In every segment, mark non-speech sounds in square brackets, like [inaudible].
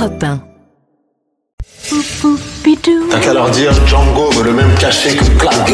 Europe 1. T'as qu'à leur dire Django veut le même cachet que Clark.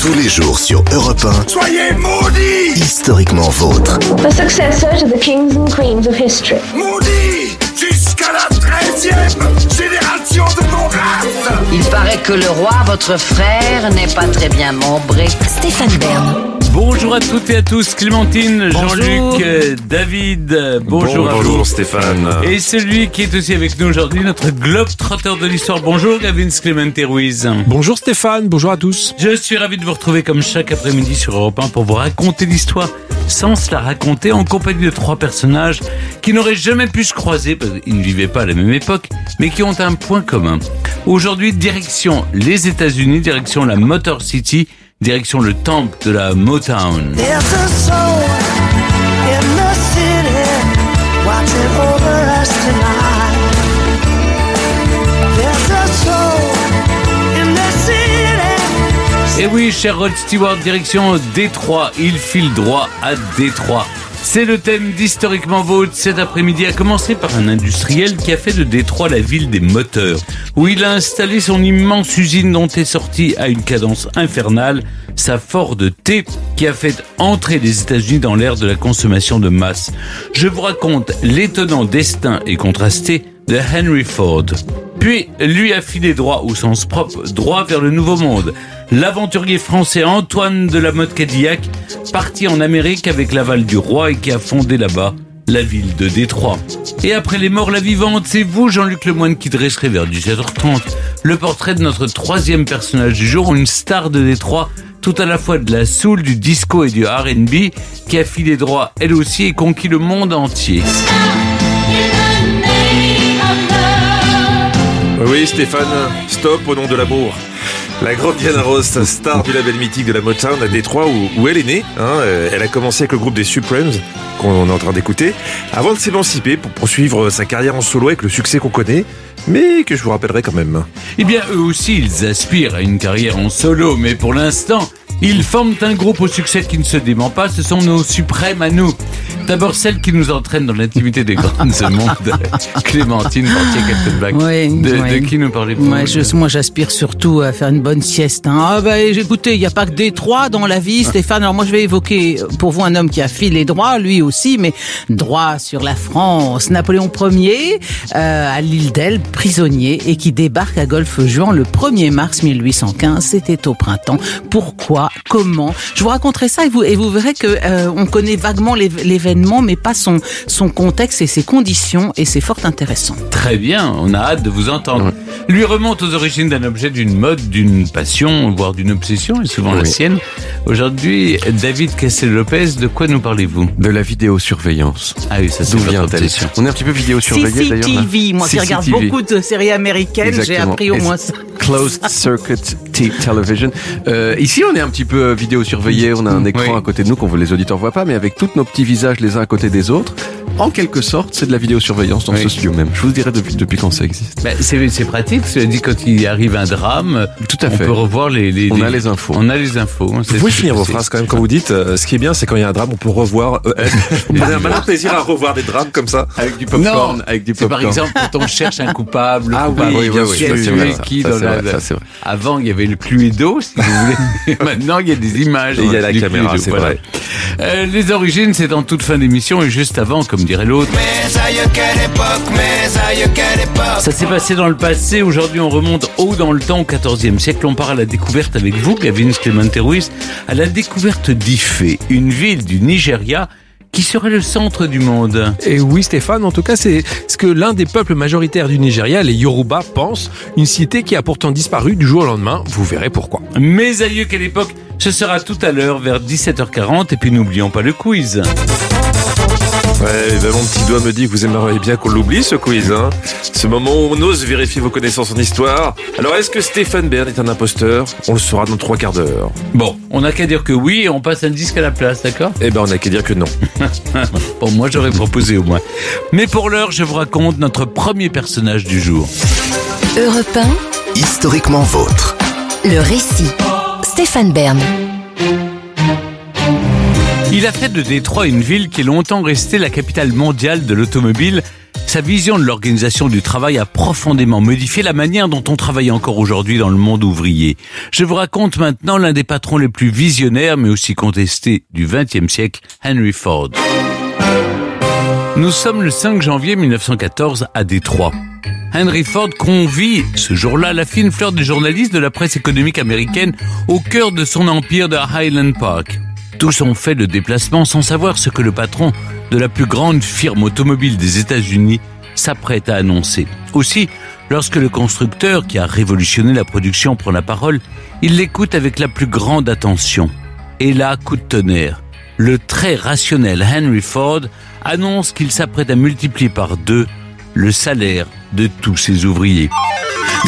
Tous les jours sur Europe 1, Soyez maudits historiquement vôtre. The successor to the kings and queens of history. Maudits Jusqu'à la 13e génération de mon race Il paraît que le roi, votre frère, n'est pas très bien membré. Stéphane Bern. Bonjour à toutes et à tous, Clémentine, Jean-Luc, euh, David, bonjour à vous. Bonjour Stéphane. Et celui qui est aussi avec nous aujourd'hui, notre globe trotteur de l'histoire. Bonjour Gavin Clémente Ruiz. Bonjour Stéphane, bonjour à tous. Je suis ravi de vous retrouver comme chaque après-midi sur Europe 1 pour vous raconter l'histoire sans se la raconter en compagnie de trois personnages qui n'auraient jamais pu se croiser parce qu'ils ne vivaient pas à la même époque, mais qui ont un point commun. Aujourd'hui, direction les États-Unis, direction la Motor City, direction le temple de la Motown. Et oui, cher Rod Stewart, direction Détroit. Il file droit à Détroit. C'est le thème d'Historiquement Vôtre cet après-midi, à commencer par un industriel qui a fait de Détroit la ville des moteurs, où il a installé son immense usine dont est sortie à une cadence infernale sa Ford T qui a fait entrer les États-Unis dans l'ère de la consommation de masse. Je vous raconte l'étonnant destin et contrasté de Henry Ford. Puis, lui a filé droit au sens propre, droit vers le Nouveau Monde. L'aventurier français Antoine de la Motte Cadillac, parti en Amérique avec l'aval du roi et qui a fondé là-bas la ville de Détroit. Et après les morts, la vivante, c'est vous, Jean-Luc Lemoine, qui dresserez vers 17h30 le portrait de notre troisième personnage du jour, une star de Détroit, tout à la fois de la soul, du disco et du R&B, qui a filé droit, elle aussi, et conquis le monde entier. Oui Stéphane, stop au nom de l'amour. La grande Diana Ross, star du label mythique de la Motown à Détroit où, elle est née. hein, euh, elle a commencé avec le groupe des Supremes qu'on est en train d'écouter, avant de s'émanciper pour poursuivre sa carrière en solo avec le succès qu'on connaît, mais que je vous rappellerai quand même. Eh bien, eux aussi, ils aspirent à une carrière en solo, mais pour l'instant, ils forment un groupe au succès qui ne se dément pas. Ce sont nos suprêmes à nous. D'abord, celle qui nous entraîne dans l'intimité des grands de [laughs] monde, Clémentine Portier-Kaltenbach. Oui, de, de qui nous parlez-vous Ouais, je- moi, j'aspire surtout à faire une bonne sieste. hein. Ah bah, écoutez, il n'y a pas que des trois dans la vie, Stéphane. Alors moi, je vais évoquer euh, pour vous un homme qui a filé droit, lui aussi, mais droit sur la France. Napoléon Ier, euh, à l'île d'Elbe, prisonnier, et qui débarque à Golfe-Juan le 1er mars 1815. C'était au printemps. Pourquoi? Comment? Je vous raconterai ça et vous, et vous verrez que euh, on connaît vaguement l'év- l'événement, mais pas son, son contexte et ses conditions, et c'est fort intéressant. Très bien, on a hâte de vous entendre. Lui remonte aux origines d'un objet, d'une mode, d'une passion, voire d'une obsession, et souvent la sienne. Aujourd'hui, David Castel-Lopez, de quoi nous parlez-vous? De la vidéosurveillance. Ah oui, ça c'est D'où vient-elle. On est un petit peu vidéosurveillé d'ailleurs. CCTV, moi qui regarde beaucoup de séries américaines, j'ai appris au moins ça. Closed Circuit Television. Euh, ici, on est un petit peu vidéosurveillé. On a un écran Oui. à côté de nous qu'on les auditeurs voient pas, mais avec tous nos petits visages les uns à côté des autres. En quelque sorte, c'est de la vidéosurveillance dans Oui. ce studio même. Je vous dirai depuis, depuis quand ça existe. C'est c'est pratique, cela dit, quand il arrive un drame, Tout à on fait. peut revoir les, les- On les- a les infos. On a les infos. hein, c'est Vous pouvez finir vos phrases quand même quand vous dites. euh, ce qui est bien, c'est quand il y a un drame, on peut revoir. Euh, [laughs] on a un malin plaisir à revoir des drames comme ça. Avec du Non, avec du c'est par popcorn. exemple quand on cherche un coupable. Ah oui, coupable, oui, bien sûr, vrai, tué ça. qui Ça, dans c'est la- vrai, ça, c'est vrai. Avant, il y avait le Cluedo, si vous voulez. [laughs] Maintenant, il y a des images. Il y a la caméra, c'est vrai. Euh, les origines, c'est en toute fin d'émission et juste avant, comme dirait l'autre. Ça s'est passé dans le passé. Aujourd'hui, on remonte haut dans le temps, au XIVe siècle. On part à la découverte avec vous, Gavin Clemente Ruiz, à la découverte d'Ifé, une ville du Nigeria qui serait le centre du monde. Et oui Stéphane, en tout cas c'est ce que l'un des peuples majoritaires du Nigeria, les Yoruba, pense, une cité qui a pourtant disparu du jour au lendemain, vous verrez pourquoi. Mes aïeux, quelle époque Ce sera tout à l'heure vers 17h40 et puis n'oublions pas le quiz. Ouais, ben mon petit doigt me dit que vous aimeriez bien qu'on l'oublie ce quiz. Hein ce moment où on ose vérifier vos connaissances en histoire. Alors est-ce que Stéphane Bern est un imposteur? On le saura dans trois quarts d'heure. Bon, on n'a qu'à dire que oui et on passe un disque à la place, d'accord? Eh ben on n'a qu'à dire que non. [laughs] Bon, moi j'aurais proposé au moins. Mais pour l'heure, je vous raconte notre premier personnage du jour. Europe Historiquement vôtre. 1, le récit. Stéphane Bern. Il a fait de Détroit une ville qui est longtemps restée la capitale mondiale de l'automobile, Sa vision de l'organisation du travail a profondément modifié la manière dont on travaille encore aujourd'hui dans le monde ouvrier. Je vous raconte maintenant l'un des patrons les plus visionnaires mais aussi contestés du XXe siècle, Henry Ford. Nous sommes le 5 janvier 1914 à Détroit. Henry Ford convie ce jour-là la fine fleur des journalistes de la presse économique américaine au cœur de son empire de Highland Park. Tous ont fait le déplacement sans savoir ce que le patron de la plus grande firme automobile des États-Unis s'apprête à annoncer. Aussi, lorsque le constructeur qui a révolutionné la production prend la parole, il l'écoute avec la plus grande attention. Et là, coup de tonnerre, le très rationnel Henry Ford annonce qu'il s'apprête à multiplier par deux le salaire de tous ses ouvriers.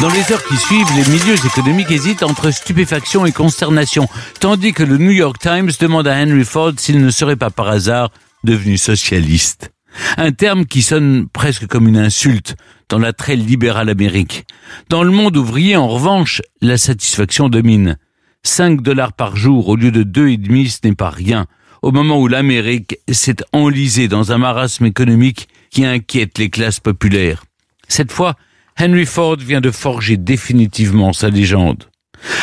Dans les heures qui suivent, les milieux économiques hésitent entre stupéfaction et consternation, tandis que le New York Times demande à Henry Ford s'il ne serait pas par hasard devenu socialiste. Un terme qui sonne presque comme une insulte dans la très libérale Amérique. Dans le monde ouvrier, en revanche, la satisfaction domine. 5 dollars par jour au lieu de deux et demi, ce n'est pas rien au moment où l'Amérique s'est enlisée dans un marasme économique qui inquiète les classes populaires. Cette fois, Henry Ford vient de forger définitivement sa légende.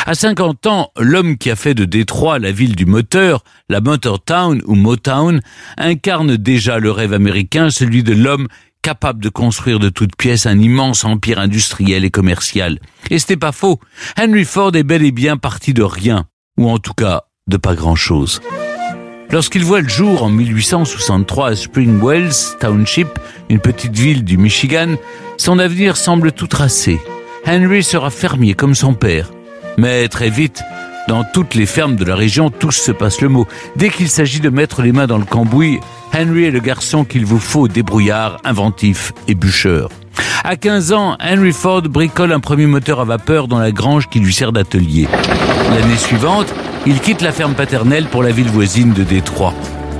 À 50 ans, l'homme qui a fait de Détroit la ville du moteur, la Motor Town ou Motown, incarne déjà le rêve américain, celui de l'homme capable de construire de toutes pièces un immense empire industriel et commercial. Et n'est pas faux. Henry Ford est bel et bien parti de rien, ou en tout cas de pas grand-chose. Lorsqu'il voit le jour en 1863 à Spring Wells Township, une petite ville du Michigan, son avenir semble tout tracé. Henry sera fermier comme son père. Mais très vite, dans toutes les fermes de la région, tous se passent le mot. Dès qu'il s'agit de mettre les mains dans le cambouis, Henry est le garçon qu'il vous faut, débrouillard, inventif et bûcheur. À 15 ans, Henry Ford bricole un premier moteur à vapeur dans la grange qui lui sert d'atelier. L'année suivante, il quitte la ferme paternelle pour la ville voisine de Détroit.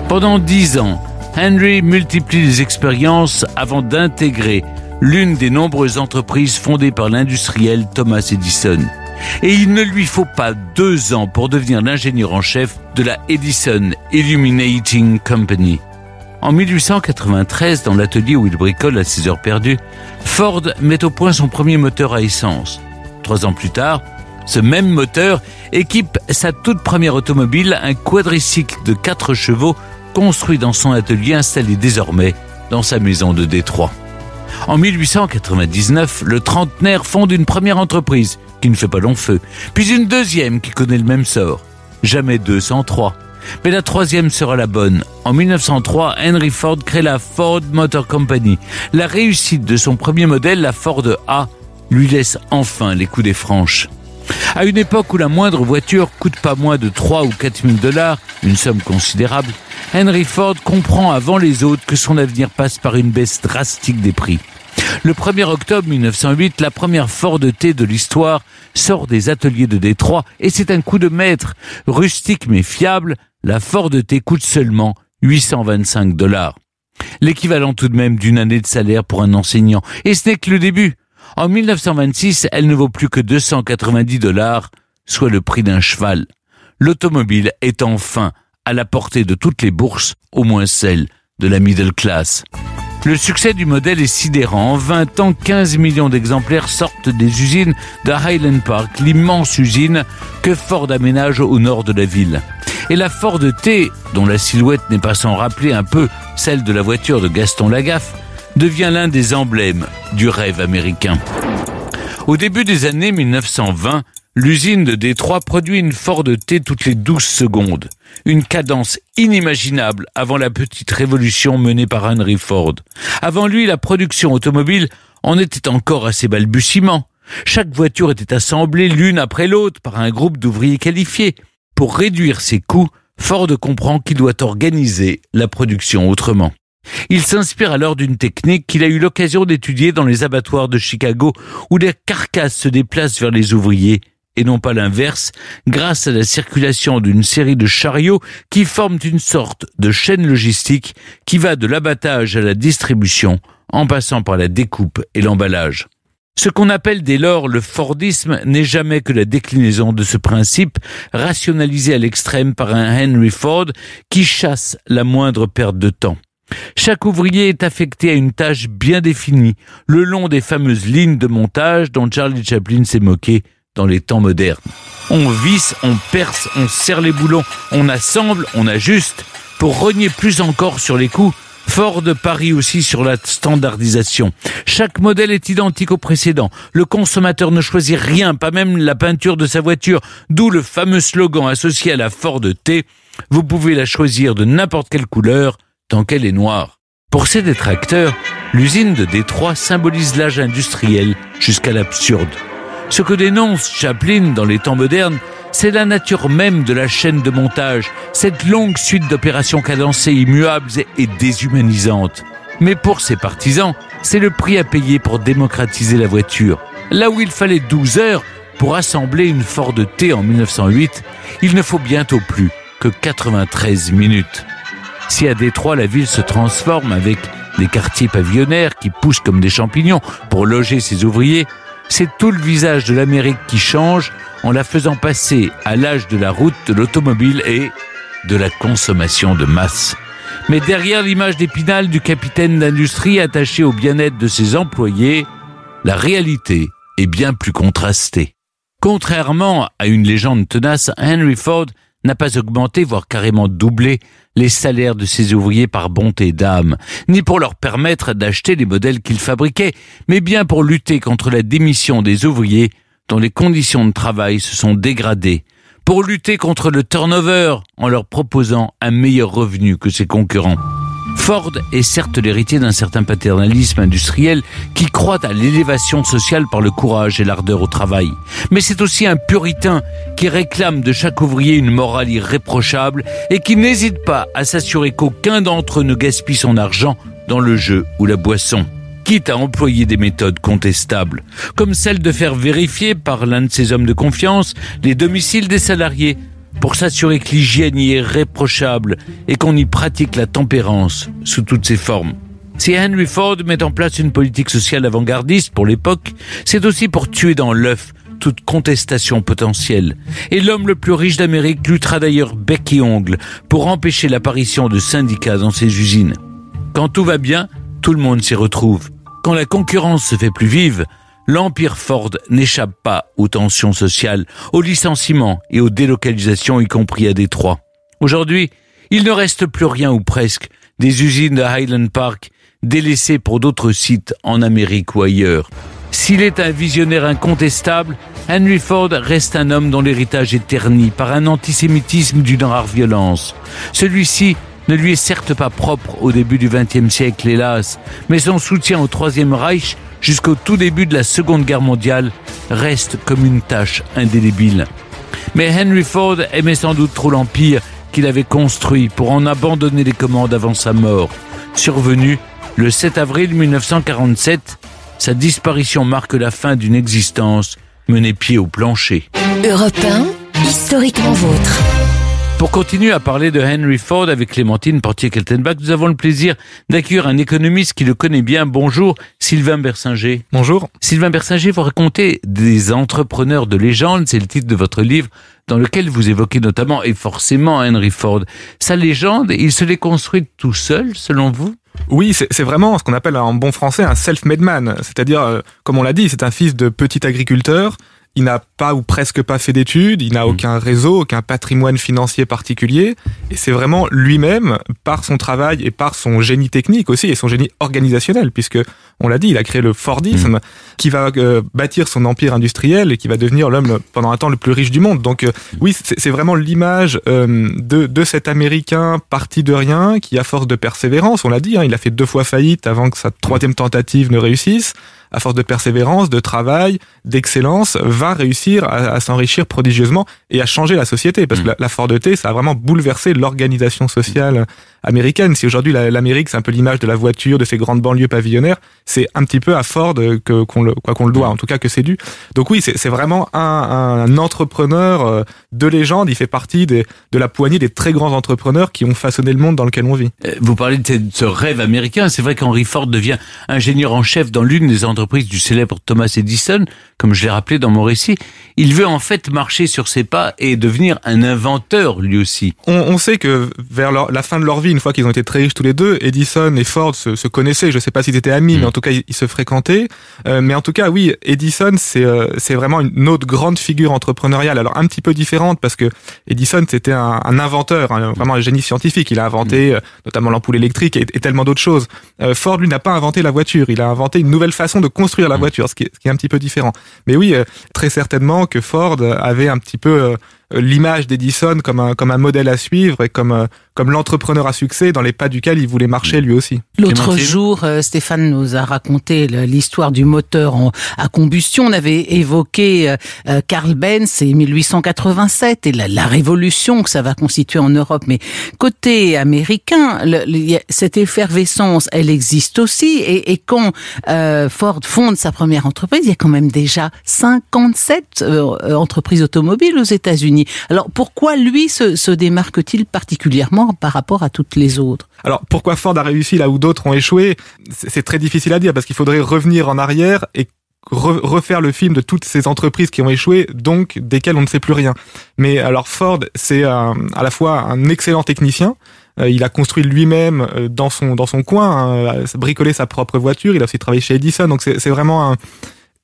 Pendant dix ans, Henry multiplie les expériences avant d'intégrer l'une des nombreuses entreprises fondées par l'industriel Thomas Edison. Et il ne lui faut pas deux ans pour devenir l'ingénieur en chef de la Edison Illuminating Company. En 1893, dans l'atelier où il bricole à ses heures perdues, Ford met au point son premier moteur à essence. Trois ans plus tard, ce même moteur équipe sa toute première automobile, un quadricycle de 4 chevaux construit dans son atelier installé désormais dans sa maison de Détroit. En 1899, le trentenaire fonde une première entreprise qui ne fait pas long feu, puis une deuxième qui connaît le même sort. Jamais deux sans trois. Mais la troisième sera la bonne. En 1903, Henry Ford crée la Ford Motor Company. La réussite de son premier modèle, la Ford A, lui laisse enfin les coups des franches. À une époque où la moindre voiture coûte pas moins de 3 ou 4 000 dollars, une somme considérable, Henry Ford comprend avant les autres que son avenir passe par une baisse drastique des prix. Le 1er octobre 1908, la première Ford T de l'histoire sort des ateliers de Détroit et c'est un coup de maître. Rustique mais fiable, la Ford T coûte seulement 825 dollars. L'équivalent tout de même d'une année de salaire pour un enseignant. Et ce n'est que le début. En 1926, elle ne vaut plus que 290 dollars, soit le prix d'un cheval. L'automobile est enfin à la portée de toutes les bourses, au moins celle de la middle class. Le succès du modèle est sidérant. En 20 ans, 15 millions d'exemplaires sortent des usines de Highland Park, l'immense usine que Ford aménage au nord de la ville. Et la Ford T, dont la silhouette n'est pas sans rappeler un peu celle de la voiture de Gaston Lagaffe, devient l'un des emblèmes du rêve américain. Au début des années 1920, l'usine de Détroit produit une Ford T toutes les 12 secondes, une cadence inimaginable avant la petite révolution menée par Henry Ford. Avant lui, la production automobile en était encore à ses balbutiements. Chaque voiture était assemblée l'une après l'autre par un groupe d'ouvriers qualifiés. Pour réduire ses coûts, Ford comprend qu'il doit organiser la production autrement. Il s'inspire alors d'une technique qu'il a eu l'occasion d'étudier dans les abattoirs de Chicago où les carcasses se déplacent vers les ouvriers et non pas l'inverse, grâce à la circulation d'une série de chariots qui forment une sorte de chaîne logistique qui va de l'abattage à la distribution en passant par la découpe et l'emballage. Ce qu'on appelle dès lors le Fordisme n'est jamais que la déclinaison de ce principe, rationalisé à l'extrême par un Henry Ford qui chasse la moindre perte de temps. Chaque ouvrier est affecté à une tâche bien définie, le long des fameuses lignes de montage dont Charlie Chaplin s'est moqué dans les temps modernes. On visse, on perce, on serre les boulons, on assemble, on ajuste. Pour rogner plus encore sur les coûts, Ford parie aussi sur la standardisation. Chaque modèle est identique au précédent. Le consommateur ne choisit rien, pas même la peinture de sa voiture, d'où le fameux slogan associé à la Ford T. Vous pouvez la choisir de n'importe quelle couleur, tant qu'elle est noire. Pour ces détracteurs, l'usine de Détroit symbolise l'âge industriel jusqu'à l'absurde. Ce que dénonce Chaplin dans les temps modernes, c'est la nature même de la chaîne de montage, cette longue suite d'opérations cadencées, immuables et déshumanisantes. Mais pour ses partisans, c'est le prix à payer pour démocratiser la voiture. Là où il fallait 12 heures pour assembler une Ford T en 1908, il ne faut bientôt plus que 93 minutes. Si à Détroit la ville se transforme avec des quartiers pavillonnaires qui poussent comme des champignons pour loger ses ouvriers, c'est tout le visage de l'Amérique qui change en la faisant passer à l'âge de la route, de l'automobile et de la consommation de masse. Mais derrière l'image d'épinal du capitaine d'industrie attaché au bien-être de ses employés, la réalité est bien plus contrastée. Contrairement à une légende tenace, Henry Ford n'a pas augmenté, voire carrément doublé, les salaires de ses ouvriers par bonté d'âme, ni pour leur permettre d'acheter les modèles qu'il fabriquait, mais bien pour lutter contre la démission des ouvriers dont les conditions de travail se sont dégradées, pour lutter contre le turnover en leur proposant un meilleur revenu que ses concurrents. Ford est certes l'héritier d'un certain paternalisme industriel qui croit à l'élévation sociale par le courage et l'ardeur au travail. Mais c'est aussi un puritain qui réclame de chaque ouvrier une morale irréprochable et qui n'hésite pas à s'assurer qu'aucun d'entre eux ne gaspille son argent dans le jeu ou la boisson quitte à employer des méthodes contestables, comme celle de faire vérifier par l'un de ses hommes de confiance les domiciles des salariés pour s'assurer que l'hygiène y est réprochable et qu'on y pratique la tempérance sous toutes ses formes. Si Henry Ford met en place une politique sociale avant-gardiste pour l'époque, c'est aussi pour tuer dans l'œuf toute contestation potentielle. Et l'homme le plus riche d'Amérique luttera d'ailleurs bec et ongle pour empêcher l'apparition de syndicats dans ses usines. Quand tout va bien, tout le monde s'y retrouve. Quand la concurrence se fait plus vive, l'Empire Ford n'échappe pas aux tensions sociales, aux licenciements et aux délocalisations, y compris à Détroit. Aujourd'hui, il ne reste plus rien ou presque des usines de Highland Park délaissées pour d'autres sites en Amérique ou ailleurs. S'il est un visionnaire incontestable, Henry Ford reste un homme dont l'héritage est terni par un antisémitisme d'une rare violence. Celui-ci ne lui est certes pas propre au début du XXe siècle, hélas, mais son soutien au Troisième Reich jusqu'au tout début de la Seconde Guerre mondiale reste comme une tâche indélébile. Mais Henry Ford aimait sans doute trop l'Empire qu'il avait construit pour en abandonner les commandes avant sa mort. Survenu le 7 avril 1947, sa disparition marque la fin d'une existence menée pied au plancher. Europe 1, historiquement vôtre. Pour continuer à parler de Henry Ford avec Clémentine Portier-Keltenbach, nous avons le plaisir d'accueillir un économiste qui le connaît bien. Bonjour, Sylvain Bersinger. Bonjour. Sylvain Bersinger, vous racontez des entrepreneurs de légende, c'est le titre de votre livre, dans lequel vous évoquez notamment et forcément Henry Ford. Sa légende, il se l'est construite tout seul, selon vous? Oui, c'est vraiment ce qu'on appelle en bon français un self-made man. C'est-à-dire, euh, comme on l'a dit, c'est un fils de petit agriculteur il n'a pas ou presque pas fait d'études, il n'a Hmm. aucun réseau, aucun patrimoine financier particulier, et c'est vraiment lui-même, par son travail et par son génie technique aussi, et son génie organisationnel, puisque, on l'a dit, il a créé le Fordisme, Hmm. qui va euh, bâtir son empire industriel et qui va devenir l'homme pendant un temps le plus riche du monde. Donc euh, oui, c'est c'est vraiment l'image euh, de, de cet Américain parti de rien, qui à force de persévérance, on l'a dit, hein, il a fait deux fois faillite avant que sa troisième tentative ne réussisse, à force de persévérance, de travail, d'excellence, va réussir à, à s'enrichir prodigieusement et à changer la société. Parce que la, la Ford T, ça a vraiment bouleversé l'organisation sociale américaine. Si aujourd'hui la- l'Amérique, c'est un peu l'image de la voiture, de ces grandes banlieues pavillonnaires, c'est un petit peu à Ford que qu'on le quoi qu'on le doit, en tout cas que c'est dû. Donc oui, c'est vraiment un, un entrepreneur euh, de légende. Il fait partie des, de la poignée des très grands entrepreneurs qui ont façonné le monde dans lequel on vit. Euh, Vous parlez de ce- de ce rêve américain. C'est vrai qu'Henry Ford devient ingénieur en chef dans l'une des entreprises du célèbre Thomas Edison, comme je l'ai rappelé dans mon récit. Il veut en fait marcher sur ses pas et devenir un inventeur lui aussi. On, on sait que vers leur- la fin de leur vie, une fois qu'ils ont été très riches tous les deux, Edison et Ford se, se connaissaient. Je sais pas s'ils étaient amis, mais en tout cas, ils, ils se fréquentaient. Euh, mais en tout cas, oui, Edison, c'est euh, c'est vraiment une autre grande figure entrepreneuriale. Alors un petit peu différente parce que Edison, c'était un, un inventeur, un- vraiment un génie scientifique. Il a inventé euh, notamment l'ampoule électrique et, et tellement d'autres choses. Euh, Ford, lui, n'a pas inventé la voiture. Il a inventé une nouvelle façon de construire la voiture, ce qui est, ce qui est un petit peu différent. Mais oui, euh, très certainement que Ford avait un petit peu euh, l'image d'Edison comme un comme un modèle à suivre et comme euh, comme l'entrepreneur à succès dans les pas duquel il voulait marcher lui aussi. L'autre jour, euh, Stéphane nous a raconté l'histoire du moteur en- à combustion. On avait évoqué euh, euh, Karl Benz et 1887 et la, la révolution que ça va constituer en Europe. Mais côté américain, le- le- cette effervescence, elle existe aussi. Et, et quand euh, Ford fonde sa première entreprise, il y a quand même déjà 57 euh, euh, entreprises automobiles aux États-Unis. Alors pourquoi lui se, se démarque-t-il particulièrement par rapport à toutes les autres? Alors pourquoi Ford a réussi là où d'autres ont échoué? C'est très difficile à dire parce qu'il faudrait revenir en arrière et re- refaire le film de toutes ces entreprises qui ont échoué, donc desquelles on ne sait plus rien. Mais alors Ford, c'est à la fois un excellent technicien. Euh, il a construit lui-même euh, dans son dans son coin, hein, euh, bricolé sa propre voiture. Il a aussi travaillé chez Edison, donc c'est vraiment un,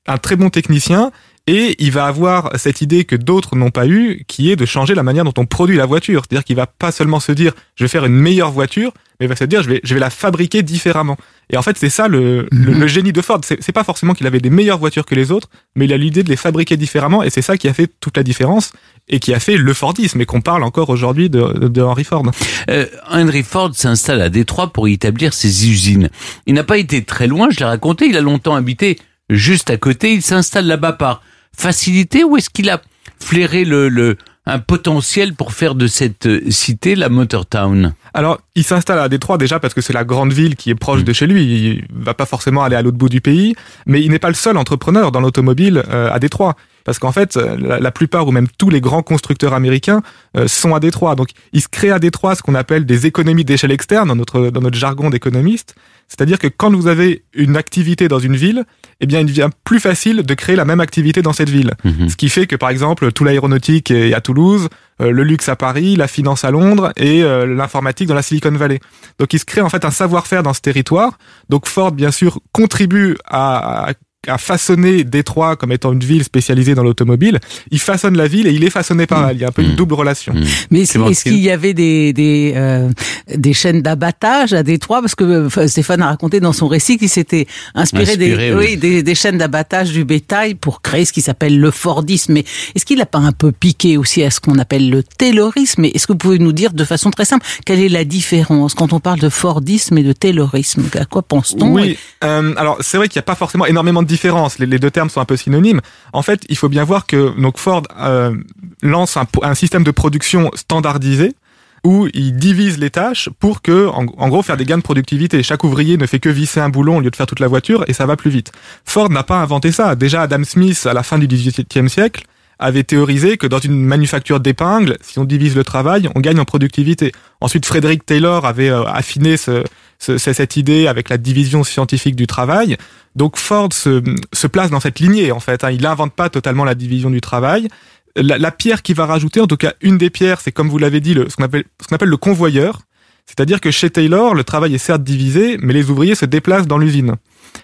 un très bon technicien. Et il va avoir cette idée que d'autres n'ont pas eu, qui est de changer la manière dont on produit la voiture. C'est-à-dire qu'il va pas seulement se dire je vais faire une meilleure voiture, mais il va se dire je vais je vais la fabriquer différemment. Et en fait c'est ça le, le, le génie de Ford. C'est c'est pas forcément qu'il avait des meilleures voitures que les autres, mais il a l'idée de les fabriquer différemment. Et c'est ça qui a fait toute la différence et qui a fait le Fordisme et qu'on parle encore aujourd'hui de, de Henry Ford. Euh, Henry Ford s'installe à Détroit pour y établir ses usines. Il n'a pas été très loin, je l'ai raconté, il a longtemps habité juste à côté, il s'installe là-bas par facilité ou est-ce qu'il a flairé le, le, un potentiel pour faire de cette euh, cité la Motor Town? Alors, il s'installe à Détroit déjà parce que c'est la grande ville qui est proche de chez lui. Il va pas forcément aller à l'autre bout du pays, mais il n'est pas le seul entrepreneur dans l'automobile euh, à Détroit. Parce qu'en fait, euh, la, la plupart ou même tous les grands constructeurs américains euh, sont à Détroit. Donc, il se crée à Détroit ce qu'on appelle des économies d'échelle externe dans notre dans notre jargon d'économiste. C'est-à-dire que quand vous avez une activité dans une ville, eh bien, il devient plus facile de créer la même activité dans cette ville. Mhm. Ce qui fait que, par exemple, tout l'aéronautique est à Toulouse, euh, le luxe à Paris, la finance à Londres et euh, l'informatique dans la Silicon Valley. Donc, il se crée en fait un savoir-faire dans ce territoire. Donc, Ford, bien sûr, contribue à, à à façonner Détroit comme étant une ville spécialisée dans l'automobile, il façonne la ville et il est façonné par elle. Il y a un peu une double relation. Mais est-ce qu'il y avait des des, euh, des chaînes d'abattage à Détroit? Parce que euh, Stéphane a raconté dans son récit qu'il s'était inspiré, Inspiré, des, oui. oui, des, des chaînes d'abattage du bétail pour créer ce qui s'appelle le Fordisme. Mais est-ce qu'il n'a pas un peu piqué aussi à ce qu'on appelle le Taylorisme? Est-ce que vous pouvez nous dire de façon très simple quelle est la différence quand on parle de Fordisme et de Taylorisme? À quoi pense-t-on? Oui, euh, alors c'est vrai qu'il n'y a pas forcément énormément de Les, deux termes sont un peu synonymes. En fait, il faut bien voir que donc Ford euh, lance un, un système de production standardisé où il divise les tâches pour que, en, en, gros, faire des gains de productivité. Chaque ouvrier ne fait que visser un boulon au lieu de faire toute la voiture et ça va plus vite. Ford n'a pas inventé ça. Déjà, Adam Smith, à la fin du XVIIIe siècle, avait théorisé que dans une manufacture d'épingles, si on divise le travail, on gagne en productivité. Ensuite, Frédéric Taylor avait euh, affiné ce, ce, cette idée avec la division scientifique du travail. Donc Ford se, se place dans cette lignée, en fait. Hein. Il n'invente pas totalement la division du travail. La, la pierre qu'il va rajouter, en tout cas une des pierres, c'est comme vous l'avez dit, le, ce qu'on appelle, ce qu'on appelle le convoyeur. C'est-à-dire que chez Taylor, le travail est certes divisé, mais les ouvriers se déplacent dans l'usine.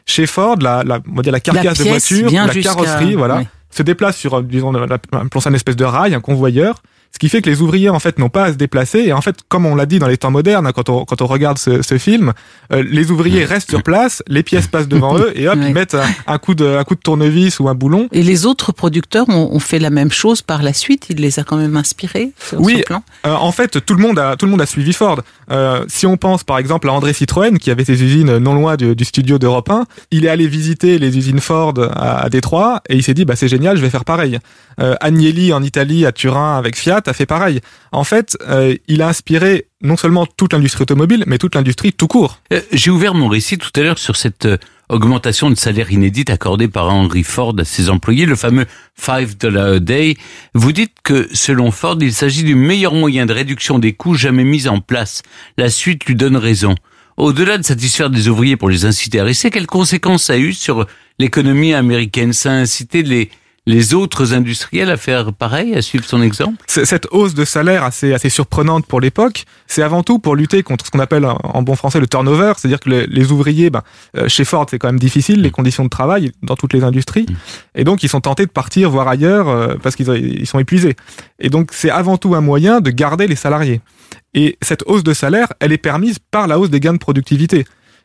Chez Ford, la, la, on va dire la carcasse la de voiture, la carrosserie, voilà, oui. se déplace sur, disons, appelons ça une espèce de rail, un convoyeur, ce qui fait que les ouvriers en fait n'ont pas à se déplacer et en fait comme on l'a dit dans les temps modernes hein, quand on quand on regarde ce, ce film euh, les ouvriers restent sur place les pièces passent devant eux et hop Ouais. ils mettent un, un coup de un coup de tournevis ou un boulon Et les autres producteurs ont, ont fait la même chose par la suite. Il les a quand même inspirés. Sur Oui, ce plan. Euh, en fait, tout le monde a tout le monde a suivi Ford. Euh, si on pense par exemple à André Citroën qui avait ses usines non loin du, du studio d'Europe 1, il est allé visiter les usines Ford à, à Détroit et il s'est dit bah c'est génial, je vais faire pareil. Agnelli en Italie à Turin avec Fiat a fait pareil. En fait, euh, il a inspiré non seulement toute l'industrie automobile, mais toute l'industrie tout court. Euh, J'ai ouvert mon récit tout à l'heure sur cette euh, augmentation de salaire inédite accordée par Henry Ford à ses employés, le fameux 5 dollars a day. Vous dites que, selon Ford, il s'agit du meilleur moyen de réduction des coûts jamais mis en place. La suite lui donne raison. Au-delà de satisfaire des ouvriers pour les inciter à rester, quelles conséquences ça a eu sur l'économie américaine? Ça a incité les, les autres industriels à faire pareil, à suivre son exemple? Cette hausse de salaire assez, assez surprenante pour l'époque, c'est avant tout pour lutter contre ce qu'on appelle en bon français le turnover, c'est-à-dire que les, les ouvriers, ben, euh, chez Ford, c'est quand même difficile, les conditions de travail dans toutes les industries, et donc ils sont tentés de partir voir ailleurs euh, parce qu'ils ils sont épuisés. Et donc c'est avant tout un moyen de garder les salariés. Et cette hausse de salaire, elle est permise par la hausse des gains de productivité.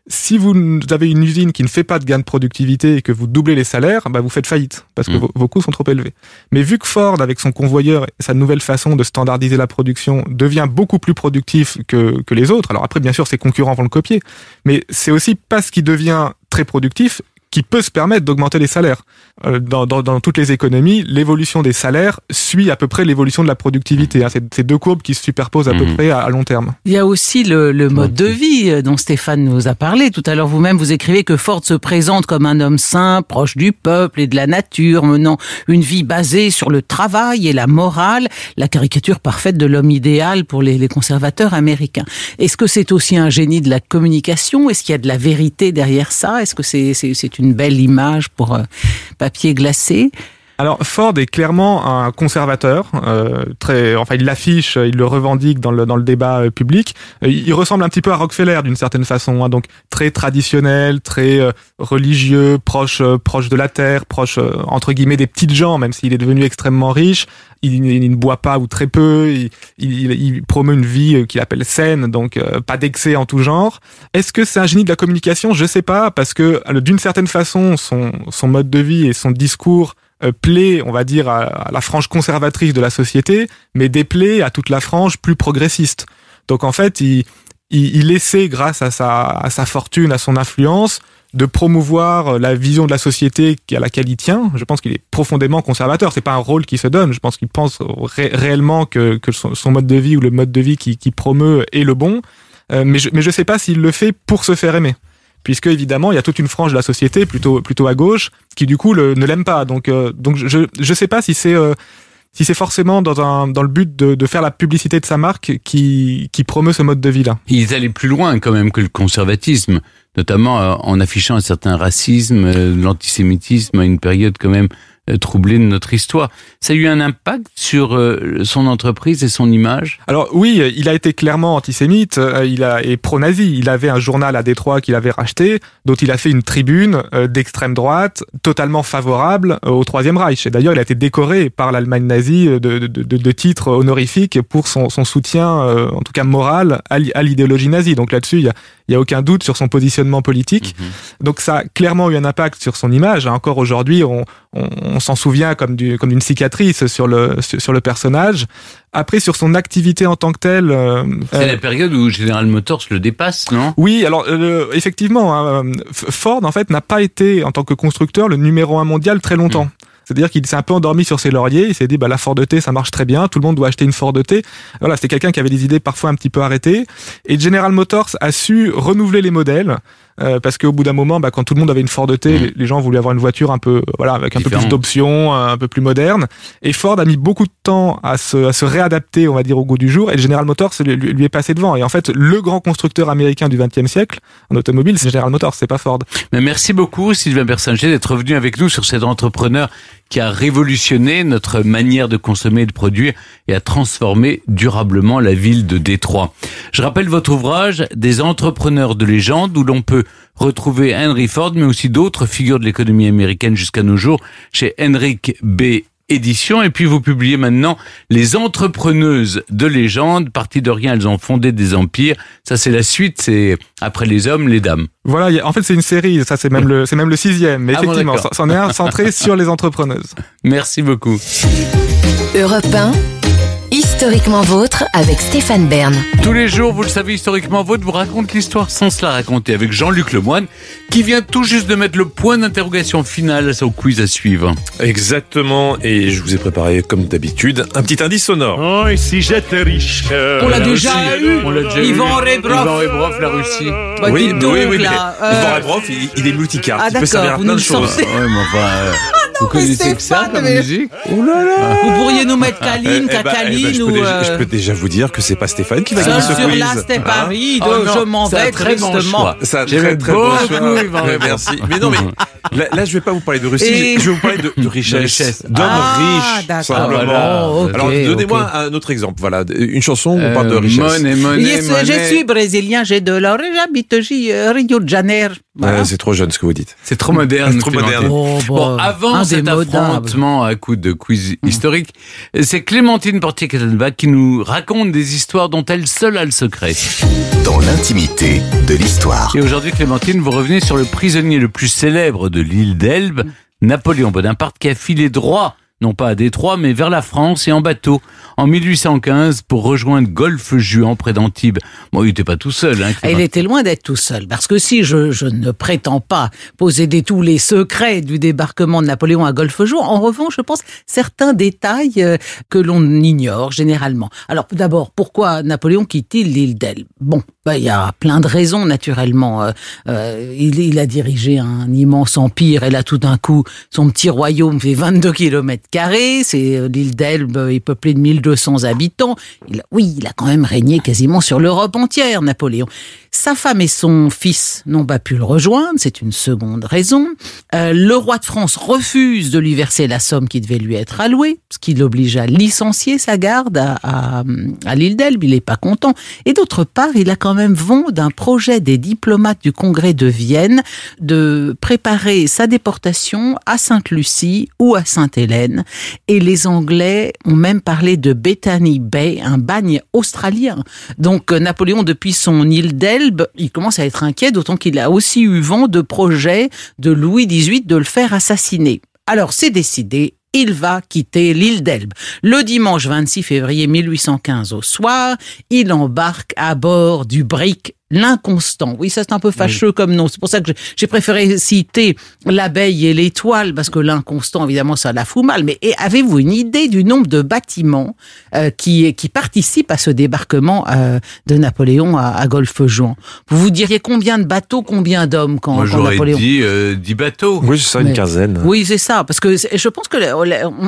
Si vous avez une usine qui ne fait pas de gains de productivité et que vous doublez les salaires, bah vous faites faillite parce que Mm. vos, vos coûts sont trop élevés. Mais vu que Ford, avec son convoyeur et sa nouvelle façon de standardiser la production, devient beaucoup plus productif que, que les autres, alors après, bien sûr, ses concurrents vont le copier, mais c'est aussi parce qu'il devient très productif qui peut se permettre d'augmenter les salaires. Euh, Dans, dans, dans toutes les économies, l'évolution des salaires suit à peu près l'évolution de la productivité. hein. C'est deux courbes qui se superposent à peu Mhm. près à, à long terme. Il y a aussi le, le mode de vie euh, dont Stéphane nous a parlé. Tout à l'heure, vous-même, vous écrivez que Ford se présente comme un homme sain, proche du peuple et de la nature, menant une vie basée sur le travail et la morale, la caricature parfaite de l'homme idéal pour les, les conservateurs américains. Est-ce que c'est aussi un génie de la communication? Est-ce qu'il y a de la vérité derrière ça? Est-ce que c'est c'est une belle image pour euh, papier glacé Alors Ford est clairement un conservateur, euh, très, enfin il l'affiche, il le revendique dans le dans le débat euh, public. Euh, Il ressemble un petit peu à Rockefeller d'une certaine façon, hein, donc très traditionnel, très euh, religieux, proche euh, proche de la terre, proche entre guillemets des petites gens, même s'il est devenu extrêmement riche. Il, il ne boit pas ou très peu. Il, il, il promeut une vie qu'il appelle saine, donc pas d'excès en tout genre. Est-ce que c'est un génie de la communication? Je sais pas, parce que d'une certaine façon, son son mode de vie et son discours plaît, on va dire, à, la frange conservatrice de la société, mais déplaît à toute la frange plus progressiste. Donc en fait, il, il, il essaie, grâce à sa, à sa fortune, à son influence, de promouvoir euh, la vision de la société à laquelle il tient. Je pense qu'il est profondément conservateur. C'est pas un rôle qui se donne. Je pense qu'il pense ré- réellement que, que son, son mode de vie ou le mode de vie qu'il qui promeut est le bon. Euh, mais je mais je sais pas s'il le fait pour se faire aimer puisque évidemment il y a toute une frange de la société plutôt plutôt à gauche qui du coup ne l'aime pas. Donc euh, donc je je sais pas si c'est euh, si c'est forcément dans un dans le but de, de faire la publicité de sa marque qui qui promeut ce mode de vie là Ils allaient plus loin quand même que le conservatisme, notamment euh, en affichant un certain racisme, l'antisémitisme à une période quand même troublée de notre histoire. Ça a eu un impact sur euh, son entreprise et son image? Alors oui, euh, il a été clairement antisémite, euh, il a et pro-nazi. Il avait un journal à Détroit qu'il avait racheté, dont il a fait une tribune d'extrême droite, totalement favorable au Troisième Reich. Et d'ailleurs, il a été décoré par l'Allemagne nazie de, de, de, de titres honorifiques pour son, son soutien, en tout cas moral, à l'idéologie nazie. Donc là-dessus, il y a, il y a aucun doute sur son positionnement politique. Donc ça a clairement eu un impact sur son image. Encore aujourd'hui, on, on, on s'en souvient comme du, comme d'une cicatrice sur le sur, le personnage. Après, sur son activité en tant que telle, euh, C'est euh, la période où General Motors le dépasse, non? Oui, alors euh, effectivement, hein, Ford en fait n'a pas été en tant que constructeur le numéro un mondial très longtemps. C'est-à-dire qu'il s'est un peu endormi sur ses lauriers. Il s'est dit, bah, la Ford T, ça marche très bien. Tout le monde doit acheter une Ford T. Voilà, c'était quelqu'un qui avait des idées parfois un petit peu arrêtées. Et General Motors a su renouveler les modèles. Euh, parce qu'au bout d'un moment, bah, quand tout le monde avait une Ford T, les, les gens voulaient avoir une voiture un peu, voilà, avec un peu plus d'options, un peu plus moderne. Et Ford a mis beaucoup de temps à se, à se réadapter, on va dire, au goût du jour. Et General Motors lui, lui- est passé devant. Et en fait, le grand constructeur américain du XXe siècle en automobile, c'est General Motors, c'est pas Ford. Mais merci beaucoup, Sylvain Bersinger, d'être revenu avec nous sur cet entrepreneur qui a révolutionné notre manière de consommer et de produire et a transformé durablement la ville de Détroit. Je rappelle votre ouvrage Des entrepreneurs de légende où l'on peut retrouver Henry Ford mais aussi d'autres figures de l'économie américaine jusqu'à nos jours chez Henrik B. Édition et puis vous publiez maintenant les entrepreneuses de légende parties de rien elles ont fondé des empires ça c'est la suite c'est après les hommes les dames Voilà, en fait, c'est une série. Ça, c'est même le, c'est même le sixième. Mais Ah effectivement, c'en est un centré sur les entrepreneuses. [laughs] merci beaucoup Europe 1, historiquement vôtre avec Stéphane Bern. Tous les jours, vous le savez, historiquement, votre vous raconte l'histoire sans se la raconter avec Jean-Luc Lemoine, qui vient tout juste de mettre le point d'interrogation final à son quiz à suivre. Exactement, et je vous ai préparé, comme d'habitude, un petit indice sonore. Oh, et si j'étais riche On l'a déjà Russie, eu. On l'a déjà. Rebrov. Ivan Rebrov, la Russie. Bah, oui, oui, donc, oui, mais là, Ivan euh, Rebrov, il, il est multicarte, Ah, il peut servir à d'accord, vous plein de nous le choses. Ouais, mais enfin, euh, mais connaissez que ça Stéphane, comme mais- musique Oh là là Vous pourriez nous mettre Eh ben, eh ben, je, peux ou... déjà, je peux déjà vous dire que c'est pas Stéphane qui va gagner ce sur quiz. la C'était Paris, Oh non, je m'en vais tristement. un J'aime très très bon Répond. Merci. Mais non, mais là, là, je vais pas vous parler de Russie, Et- je vais vous parler de, de richesse, d'hommes Ah, riches, simplement. Ah, voilà. Oh, Alors, donnez-moi un autre exemple. Voilà, une chanson où on parle de Euh, richesse. Je suis brésilien, j'ai de l'or et j'habite euh, Rio de Janeiro. C'est trop jeune ce que vous dites. C'est trop moderne. C'est trop moderne. Oh, Bon, bah, avant cet affrontement à coup de quiz historique, c'est Clémentine Portier-Catanbach qui nous raconte des histoires dont elle seule a le secret. Dans l'intimité de l'histoire. Et aujourd'hui, Clémentine, vous revenez sur le prisonnier le plus célèbre de l'île d'Elbe, Napoléon Bonaparte, qui a filé droit, non pas à Détroit, mais vers la France et en bateau, en 1815, pour rejoindre Golfe-Juan près d'Antibes. Bon, il n'était pas tout seul. Hein, Ah, Il était loin d'être tout seul, parce que si je, je ne prétends pas posséder tous les secrets du débarquement de Napoléon à Golfe-Jour, en revanche, je pense certains détails euh, que l'on ignore généralement. Alors d'abord, pourquoi Napoléon quitte-t-il l'île d'Elbe? Bon, bah, il y a plein de raisons naturellement. Euh, euh, il, il a dirigé un immense empire, et là tout d'un coup, son petit royaume fait 22 kilomètres carrés, c'est euh, l'île d'Elbe est peuplée de 1200 habitants. Oui, il a quand même régné quasiment sur l'Europe entière, Napoléon. Sa femme et son fils n'ont pas pu le rejoindre, c'est une seconde raison. Euh, le roi de France refuse de lui verser la somme qui devait lui être allouée, ce qui l'oblige à licencier sa garde à, à, à l'île d'Elbe, il n'est pas content. Et d'autre part, il a quand même vent d'un projet des diplomates du congrès de Vienne de préparer sa déportation à Sainte-Lucie ou à Sainte-Hélène. Et les Anglais ont même parlé de Bethany Bay, un bagne australien. Donc euh, Napoléon, depuis son île d'Elbe, il commence à être inquiet, d'autant qu'il a aussi eu vent de projets de Louis XVIII de le faire assassiner. Alors c'est décidé, il va quitter l'île d'Elbe. Le dimanche 26 février 1815 au soir, il embarque à bord du brick L'inconstant. Oui, ça c'est un peu fâcheux comme nom. C'est pour ça que j'ai- j'ai préféré citer l'abeille et l'étoile, parce que l'inconstant, évidemment, ça la fout mal. Mais et avez-vous une idée du nombre de bâtiments euh, qui, qui participent à ce débarquement euh, de Napoléon à, à Golfe-Juan? Vous vous diriez combien de bateaux, combien d'hommes quand, Moi, quand Napoléon? dit euh, 10 bateaux. Oui, c'est ça, une Mais- quinzaine. oui, c'est ça, parce que je pense que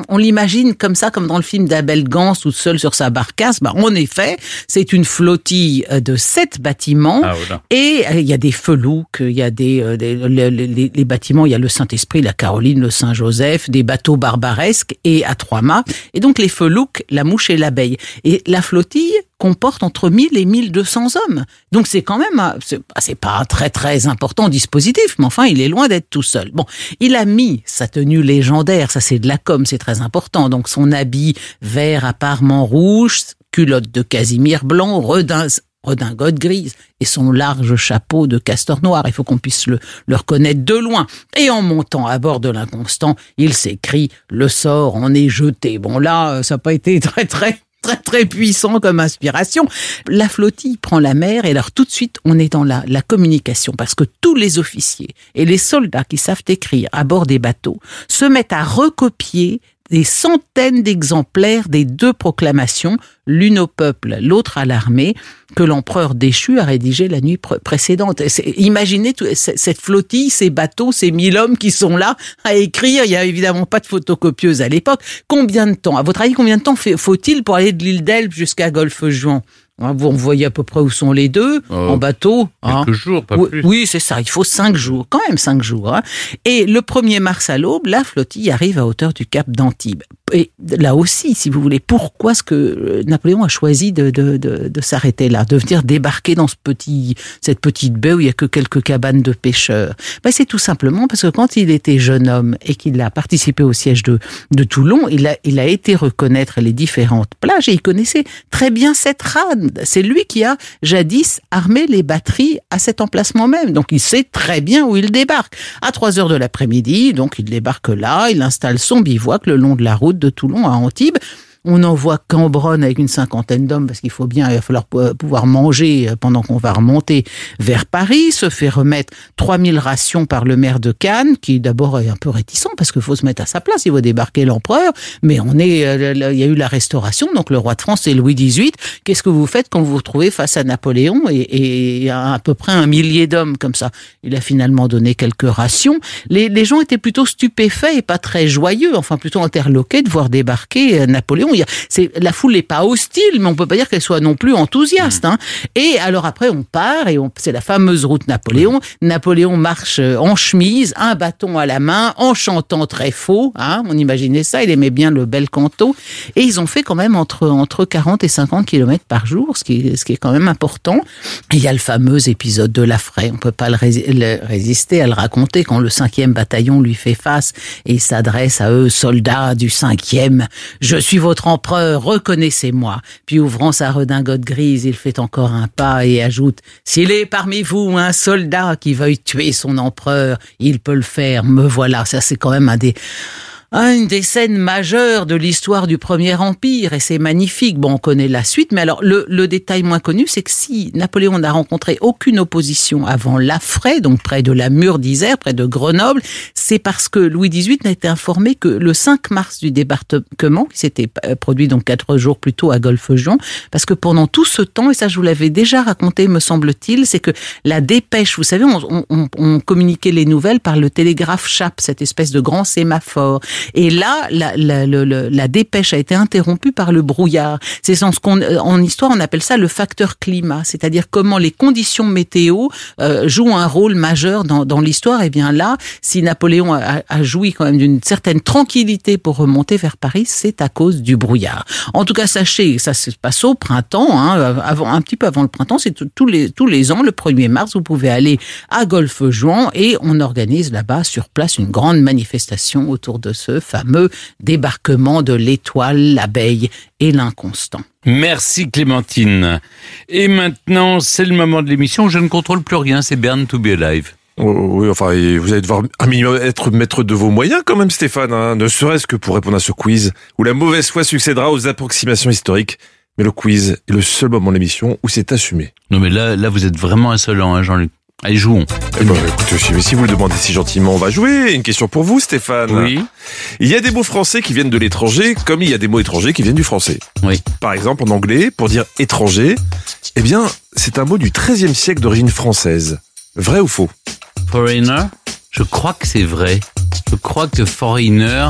on l'imagine comme ça, comme dans le film d'Abel Gans, tout seul sur sa barcasse. Bah, en effet, c'est une flottille euh, de sept bâtiments. Ah, voilà. Et euh, il y a des felouks, il y a des, euh, des- les, les- les bâtiments, il y a le Saint-Esprit, la Caroline, le Saint-Joseph, des bateaux barbaresques et à trois mâts. Et donc les felouks, la mouche et l'abeille. Et la flottille comporte entre 1000 et 1200 hommes. Donc c'est quand même, un- c'est bah, c'est pas un très très important dispositif, mais enfin il est loin d'être tout seul. Bon, il a mis sa tenue légendaire, ça c'est de la com, c'est très important. Donc son habit vert à parement rouge, culotte de casimir blanc, redin, redingote grise et son large chapeau de castor noir. Il faut qu'on puisse le, le reconnaître de loin. Et en montant à bord de l'inconstant, il s'écrie « Le sort en est jeté ». Bon là, euh, ça n'a pas été [laughs] très très très très puissant comme inspiration. La flottille prend la mer et alors tout de suite on est dans la, la communication parce que tous les officiers et les soldats qui savent écrire à bord des bateaux se mettent à recopier des centaines d'exemplaires des deux proclamations, l'une au peuple, l'autre à l'armée, que l'empereur déchu a rédigé la nuit pr- précédente. Imaginez cette flottille, ces bateaux, ces mille hommes qui sont là à écrire. Il y a évidemment pas de photocopieuse à l'époque. Combien de temps, à votre avis, combien de temps faut-il pour aller de l'île d'Elbe jusqu'à Golfe-Juan Hein, Vous voyez à peu près où sont les deux en bateau. hein. Quelques jours, pas plus. oui, c'est ça. Il faut cinq jours, quand même cinq jours. hein. Et le 1er mars à l'aube, la flottille arrive à hauteur du cap d'Antibes. Et là aussi, si vous voulez, pourquoi est-ce que euh, Napoléon a choisi de, de, de, de s'arrêter là, de venir débarquer dans ce petit, cette petite baie où il y a que quelques cabanes de pêcheurs? Ben, C'est tout simplement parce que quand il était jeune homme et qu'il a participé au siège de, de Toulon, il a, il a été reconnaître les différentes plages et il connaissait très bien cette rade. C'est lui qui a jadis armé les batteries à cet emplacement même. Donc il sait très bien où il débarque. À 3 heures de l'après-midi, donc il débarque là, il installe son bivouac le long de la route de Toulon à Antibes. On envoie Cambronne avec une cinquantaine d'hommes parce qu'il faut bien, il va falloir pou- pouvoir manger euh, pendant qu'on va remonter vers Paris. Se fait remettre 3000 rations par le maire de Cannes, qui d'abord est un peu réticent parce qu'il faut se mettre à sa place. Il va débarquer l'empereur, mais on est, euh, il y a eu la restauration, donc le roi de France c'est Louis XVIII. Qu'est-ce que vous faites quand vous vous retrouvez face à Napoléon et, et à, peu près un millier d'hommes comme ça? Il a finalement donné quelques rations. Les, gens étaient plutôt stupéfaits et pas très joyeux, enfin plutôt interloqués de voir débarquer euh, Napoléon. Il y a, c'est, la foule n'est pas hostile, mais on peut pas dire qu'elle soit non plus enthousiaste. Hein. Et alors après, on part et on, c'est la fameuse route Napoléon. Napoléon marche euh, en chemise, un bâton à la main, en chantant très faux. Hein. On imaginait ça, il aimait bien le bel canto. Et ils ont fait quand même entre, entre 40 et 50 kilomètres par jour, ce qui, est- ce qui est quand même important. Et il y a le fameux épisode de la Fraie. On peut pas le résister à le raconter quand le 5e bataillon lui fait face et il s'adresse à eux, soldats du 5e. Je suis votre empereur, reconnaissez-moi. Puis ouvrant sa redingote grise, il fait encore un pas et ajoute S'il est parmi vous un soldat qui veuille tuer son empereur, il peut le faire. Me voilà. Ça, c'est quand même un des une des scènes majeures de l'histoire du Premier Empire, et c'est magnifique. Bon, on connaît la suite, mais alors le, le détail moins connu, c'est que si Napoléon n'a rencontré aucune opposition avant Lafray, donc près de la Mure d'Isère, près de Grenoble, c'est parce que Louis XVIII n'a été informé que le 5 mars du débarquement, qui s'était euh, produit donc quatre jours plus tôt à Golfe-Juan, parce que pendant tout ce temps, et ça je vous l'avais déjà raconté, me semble-t-il, c'est que la dépêche, vous savez, on, on- on communiquait les nouvelles par le télégraphe chape, cette espèce de grand sémaphore. Et là, la, la, le- la dépêche a été interrompue par le brouillard. C'est ce qu'on, euh, en histoire, on appelle ça le facteur climat, c'est-à-dire comment les conditions météo euh, jouent un rôle majeur dans, dans l'histoire. Et bien là, si Napoléon a, a joui quand même d'une certaine tranquillité pour remonter vers Paris, c'est à cause du brouillard. En tout cas, sachez, ça se passe au printemps, hein, avant, un petit peu avant le printemps, c'est tous les, tous les ans, le 1er mars, vous pouvez aller à Golfe-Juan et on organise là-bas sur place une grande manifestation autour de ce fameux débarquement de l'étoile, l'abeille et l'inconstant. Merci Clémentine. Et maintenant, c'est le moment de l'émission où je ne contrôle plus rien, c'est Bern to be alive. Oh, Oui, enfin, vous allez devoir un minimum être maître de vos moyens quand même, Stéphane, hein, ne serait-ce que pour répondre à ce quiz, où la mauvaise foi succédera aux approximations historiques. Mais le quiz est le seul moment de l'émission où c'est assumé. Non mais là, là vous êtes vraiment insolent, hein, Jean-Luc. Allez, jouons. Eh ben, écoutez, si- mais si vous le demandez si gentiment, on va jouer. Une question pour vous, Stéphane. Oui. Il y a des mots français qui viennent de l'étranger, comme il y a des mots étrangers qui viennent du français. Oui. Par exemple, en anglais, pour dire étranger, eh bien, c'est un mot du XIIIe siècle d'origine française. Vrai ou faux? Foreigner, je crois que c'est vrai. Je crois que foreigner,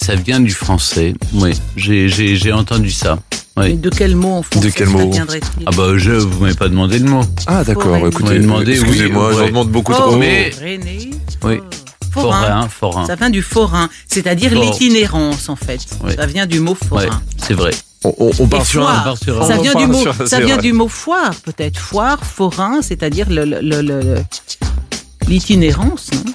ça vient du français. Oui, j'ai entendu ça. Mais Oui. de quel mot en français De quel mot viendrait-il Ah bah je, vous m'avez pas demandé le mot. Ah, d'accord. Foreigner. Écoutez, Vous m'avez demandé, oui, excusez-moi, ouais. j'en demande beaucoup Oh, trop. mais- René, Oui. forain. Forain, forain. Ça vient du forain, c'est-à-dire l'itinérance en fait. Oui. Ça vient du mot Ouais, forain. c'est vrai. On, on, part sur un... foire. part sur un- Ça vient du mot, sur ça c'est vient vrai. du mot foire peut-être. Foire, forain, c'est-à-dire le, le, le- le- l'itinérance. hein.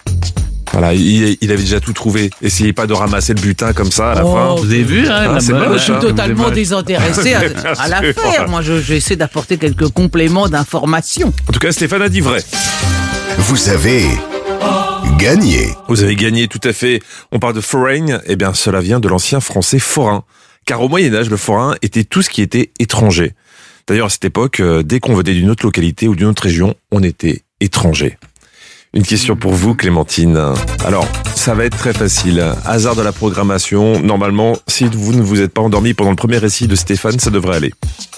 Voilà, il, il avait déjà tout trouvé. Essayez pas de ramasser le butin comme ça à la Oh, fin. Vous avez vu, hein, Ah, Moi, je suis hein, totalement désintéressé à, [laughs] à l'affaire. Moi, je- j'essaie d'apporter quelques compléments d'information. En tout cas, Stéphane a dit vrai. Vous avez gagné. Vous avez gagné tout à fait. On parle de foreign. Eh bien, cela vient de l'ancien français forain. Car au Moyen-Âge, le forain était tout ce qui était étranger. D'ailleurs, à cette époque, euh, dès qu'on venait d'une autre localité ou d'une autre région, on était étranger. Une question pour vous, Clémentine. Alors, ça va être très facile. Hasard de la programmation. Normalement, si vous ne vous êtes pas endormi pendant le premier récit de Stéphane, ça devrait aller.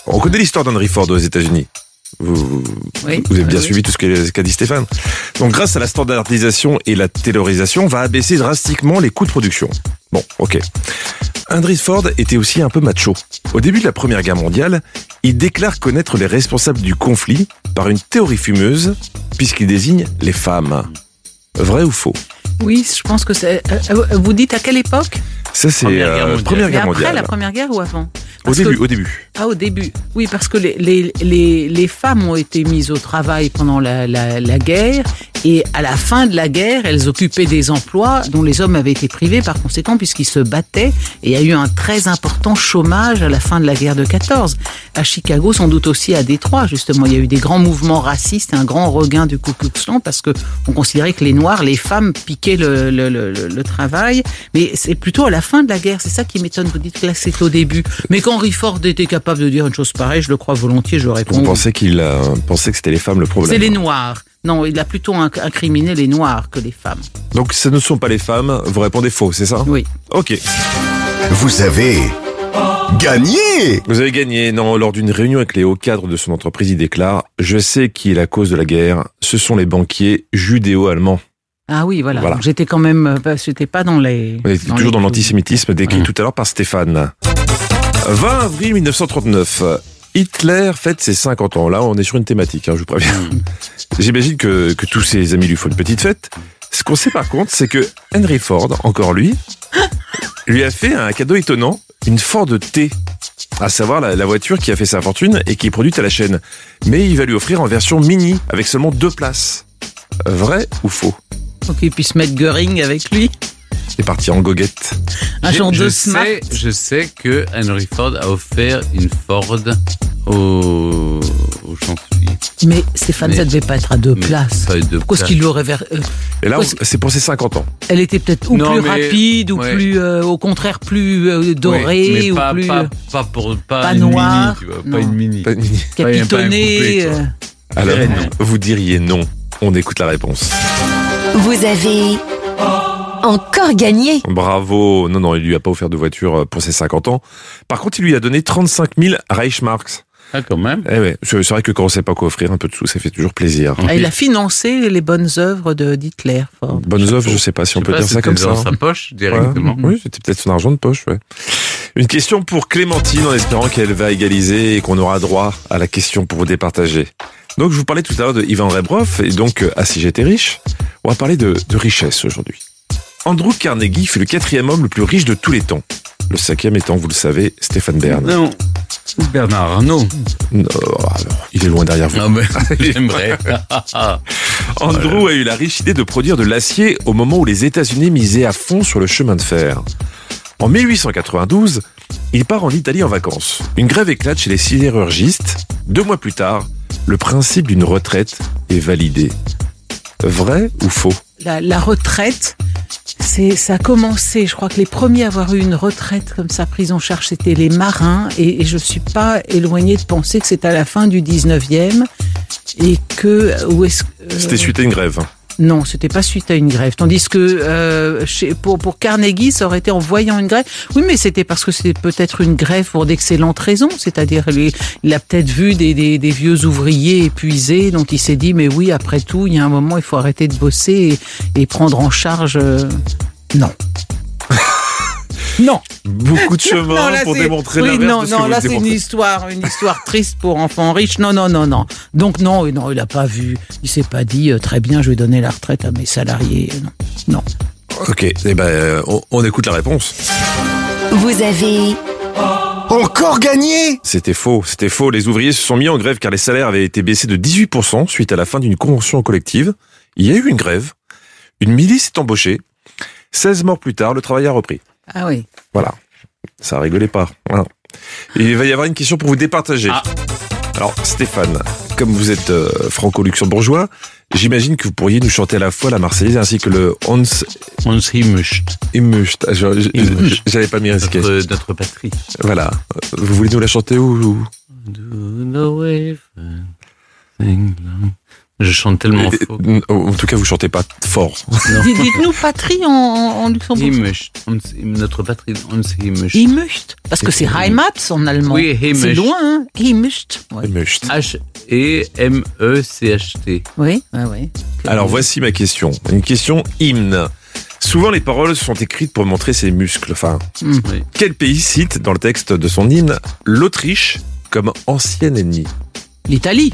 On connaît l'histoire d'Henry Ford aux États-Unis. Vous, Oui. vous avez bien Oui, suivi tout ce qu'a dit Stéphane. Donc, grâce à la standardisation et la taylorisation, on va abaisser drastiquement les coûts de production. Bon, ok. Henry Ford était aussi un peu macho. Au début de la Première Guerre mondiale, il déclare connaître les responsables du conflit par une théorie fumeuse, puisqu'il désigne les femmes. Vrai ou faux? Oui, je pense que c'est. euh, euh, vous dites à quelle époque? Ça, c'est Première Guerre euh, mondiale. Première Guerre après mondiale. la Première Guerre ou avant Au début, que- au début. Ah, au début. Oui, parce que les, les, les, les femmes ont été mises au travail pendant la, la, la guerre et à la fin de la guerre, elles occupaient des emplois dont les hommes avaient été privés par conséquent puisqu'ils se battaient et il y a eu un très important chômage à la fin de la guerre de 14. À Chicago, sans doute aussi à Détroit, justement, il y a eu des grands mouvements racistes, un grand regain du Ku Klux Klan parce que on considérait que les Noirs, les femmes piquaient le, le, le, le travail. Mais c'est plutôt à la fin de la guerre. C'est ça qui m'étonne. Vous dites que là, c'est au début. Mais quand Henry Ford était capable de dire une chose pareille, je le crois volontiers, je réponds. Vous pensez qu'il euh, pensait que c'était les femmes le problème C'est les Noirs. Non, il a plutôt inc- incriminé les Noirs que les femmes. Donc ce ne sont pas les femmes, vous répondez faux, c'est ça? Oui. Ok. Vous avez gagné Vous avez gagné, non, lors d'une réunion avec les hauts cadres de son entreprise, il déclare « Je sais qui est la cause de la guerre, ce sont les banquiers judéo-allemands. Ah oui, voilà. J'étais quand même, euh, pas- j'étais pas dans les. » On est dans toujours les- dans l'antisémitisme décrit tout à l'heure par Stéphane. 20 avril 1939, Hitler fête ses 50 ans. Là, on est sur une thématique, hein, je vous préviens. J'imagine que, que tous ses amis lui font une petite fête. Ce qu'on sait par contre, c'est que Henry Ford, encore lui, lui a fait un cadeau étonnant, une Ford T. À savoir la, la voiture qui a fait sa fortune et qui est produite à la chaîne. Mais il va lui offrir en version mini, avec seulement deux places. Vrai ou faux? Pour qu'il puisse mettre Göring avec lui. C'est parti en goguette. Un genre de smart. sais, je sais que Henry Ford a offert une Ford au, au chancelier. Mais Stéphane, Mais- ça devait pas être à deux places. pas à deux Pourquoi est-ce qu'il lui aurait ver- euh, Et là, c'est pour ses 50 ans. Elle était peut-être ou Non, plus mais- rapide, ou ouais. plus, euh, au contraire, plus euh, dorée, mais ou pas, plus pas, pas pour pas, pas une noire. mini, tu vois, Non. pas une mini. Pas une mini. pas un capitonnée. euh, Alors, vous diriez non. On écoute la réponse. Vous avez encore gagné. Bravo. Non, non, il lui a pas offert de voiture euh, pour ses 50 ans. Par contre, il lui a donné 35 000 Reichsmarks. Ah, quand même. Eh ouais, c'est vrai que quand on sait pas quoi offrir, un peu de sous, ça fait toujours plaisir. ah, il a financé les bonnes œuvres de d'Hitler. Bonnes œuvres, je sais pas si on peut dire ça c'était comme ça. dans sa poche directement. Ouais. Oui, c'était peut-être son argent de poche, ouais. Une question pour Clémentine en espérant qu'elle va égaliser et qu'on aura droit à la question pour vous départager. Donc, je vous parlais tout à l'heure de Ivan Rebrov et donc, ah, si j'étais riche, on va parler de, de richesse aujourd'hui. Andrew Carnegie fut le quatrième homme le plus riche de tous les temps. Le cinquième étant, vous le savez, Stéphane Bern. Non. Bernard Arnault. Non, alors, il est loin derrière vous. Non, mais [laughs] j'aimerais. [laughs] Andrew a eu la riche idée de produire de l'acier au moment où les États-Unis misaient à fond sur le chemin de fer. En 1892, il part en Italie en vacances. Une grève éclate chez les sidérurgistes. Deux mois plus tard, le principe d'une retraite est validé. Vrai ou faux? La, la retraite, c'est ça a commencé. Je crois que les premiers à avoir eu une retraite comme ça prise en charge, c'était les marins. Et, et je suis pas éloigné de penser que c'est à la fin du 19e et que euh, C'était suite à une grève. Non, c'était pas suite à une grève. Tandis que euh, pour, pour Carnegie, ça aurait été en voyant une grève. Oui, mais c'était parce que c'était peut-être une grève pour d'excellentes raisons. C'est-à-dire, il a peut-être vu des, des, vieux ouvriers épuisés, donc il s'est dit, mais oui, après tout, il y a un moment, il faut arrêter de bosser et, et prendre en charge. euh, Non. [laughs] non. Beaucoup de chemin [laughs] Non, là, pour démontrer oui, l'inverse non, de ce non, que vous là c'est une histoire, une histoire triste pour enfants riches. Non, non, non, non. Donc non, non, il a pas vu. Il s'est pas dit euh, très bien, je vais donner la retraite à mes salariés. Non, non. Ok, eh ben, euh, on, on écoute la réponse. Vous avez Encore gagné C'était faux, c'était faux. Les ouvriers se sont mis en grève car les salaires avaient été baissés de 18% suite à la fin d'une convention collective. Il y a eu une grève, une milice est embauchée. 16 morts plus tard, le travail a repris. Ah oui. Voilà. Ça rigolait pas. Voilà. Et il va y avoir une question pour vous départager. Ah. Alors, Stéphane, comme vous êtes euh, franco-luxembourgeois, j'imagine que vous pourriez nous chanter à la fois la Marseillaise ainsi que le Hans On se himmust. Immust. Ah. J'allais pas m'y risquer. Notre, notre patrie. Voilà. Vous voulez nous la chanter ou ou- Do the wave sing long. Je chante tellement faux. Euh, En tout cas, vous chantez pas fort. [laughs] Dites- Dites-nous patrie en, en, luxembourg. Notre patrie, on. Immust. Parce que c'est Heimat en allemand. Oui, Heimisch. C'est loin, hein. Ouais. H-E-M-E-C-H-T. Oui, oui, oui. Alors voici ma question. Une question hymne. Souvent les paroles sont écrites pour montrer ses muscles. Enfin, Hmm. Quel pays cite dans le texte de son hymne l'Autriche comme ancien ennemi L'Italie.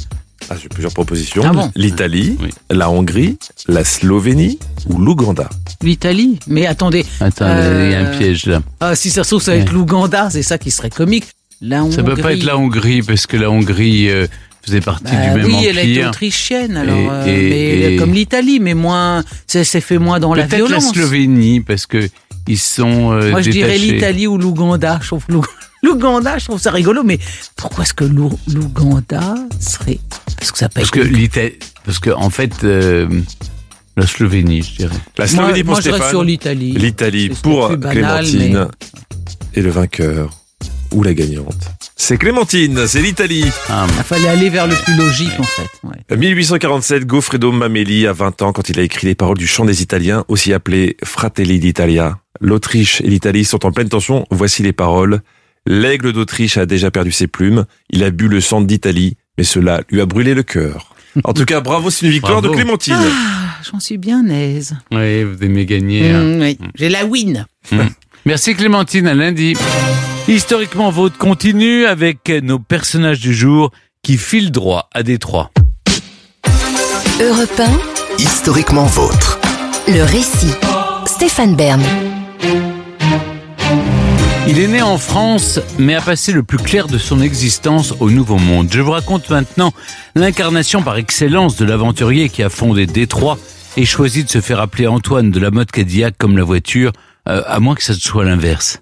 Ah, J'ai plusieurs propositions. Ah bon L'Italie, Oui. la Hongrie, la Slovénie ou l'Ouganda. L'Italie. Mais attendez. Attends, il y a Euh, un piège là. Ah, si ça se trouve, ça va être l'Ouganda. C'est ça qui serait comique. La Hongrie. Ça peut pas être la Hongrie, parce que la Hongrie euh, faisait partie Bah du même oui, empire. elle a été autrichienne, alors, Et- euh, et- mais et- comme l'Italie, mais moins, c'est fait moins dans la Peut-être la violence. Slovénie, parce que ils sont euh, Moi, je dirais l'Italie ou l'Ouganda. Je trouve l'Ou- l'Ouganda, je trouve ça rigolo, mais pourquoi est-ce que l'Ou- l'Ouganda serait Parce que ça peut Parce que l'Italie, parce que en fait, euh, la Slovénie, je dirais. La Moi- Slovénie pour moi, je reste Stéphane. sur l'Italie. L'Italie pour banal, Clémentine. Et le vainqueur ou la gagnante. C'est Clémentine, c'est l'Italie. Il fallait aller vers le plus logique, en fait. ouais. 1847, Goffredo Mameli a 20 ans quand il a écrit les paroles du chant des Italiens, aussi appelé Fratelli d'Italia. L'Autriche et l'Italie sont en pleine tension. Voici les paroles. L'aigle d'Autriche a déjà perdu ses plumes. Il a bu le sang d'Italie, mais cela lui a brûlé le cœur. En tout cas, bravo, c'est une victoire Bravo. de Clémentine. Ah, j'en suis bien aise. Oui, vous aimez gagner. hein. Mm, oui, j'ai la win. Mm. Merci Clémentine, à lundi. Historiquement Vôtre continue avec nos personnages du jour qui filent droit à Détroit. Europe Historiquement vôtre. 1, le récit. Stéphane Bern. Il est né en France, mais a passé le plus clair de son existence au Nouveau Monde. Je vous raconte maintenant l'incarnation par excellence de l'aventurier qui a fondé Détroit et choisi de se faire appeler Antoine de la mode Cadillac comme la voiture, euh, à moins que ça soit l'inverse.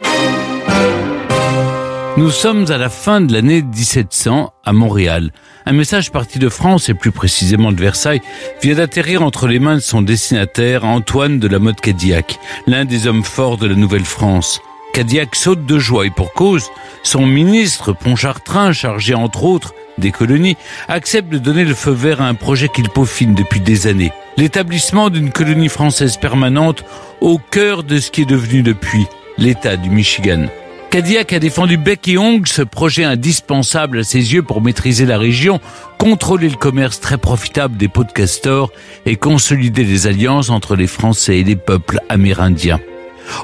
Nous sommes à la fin de l'année 1700 à Montréal. Un message parti de France et plus précisément de Versailles vient d'atterrir entre les mains de son destinataire Antoine de la mode Cadillac, l'un des hommes forts de la Nouvelle-France. Cadillac saute de joie et pour cause, son ministre Pontchartrain, chargé entre autres des colonies, accepte de donner le feu vert à un projet qu'il peaufine depuis des années. L'établissement d'une colonie française permanente au cœur de ce qui est devenu depuis l'État du Michigan. Cadillac a défendu bec et ce projet indispensable à ses yeux pour maîtriser la région, contrôler le commerce très profitable des pots de castor et consolider les alliances entre les Français et les peuples amérindiens.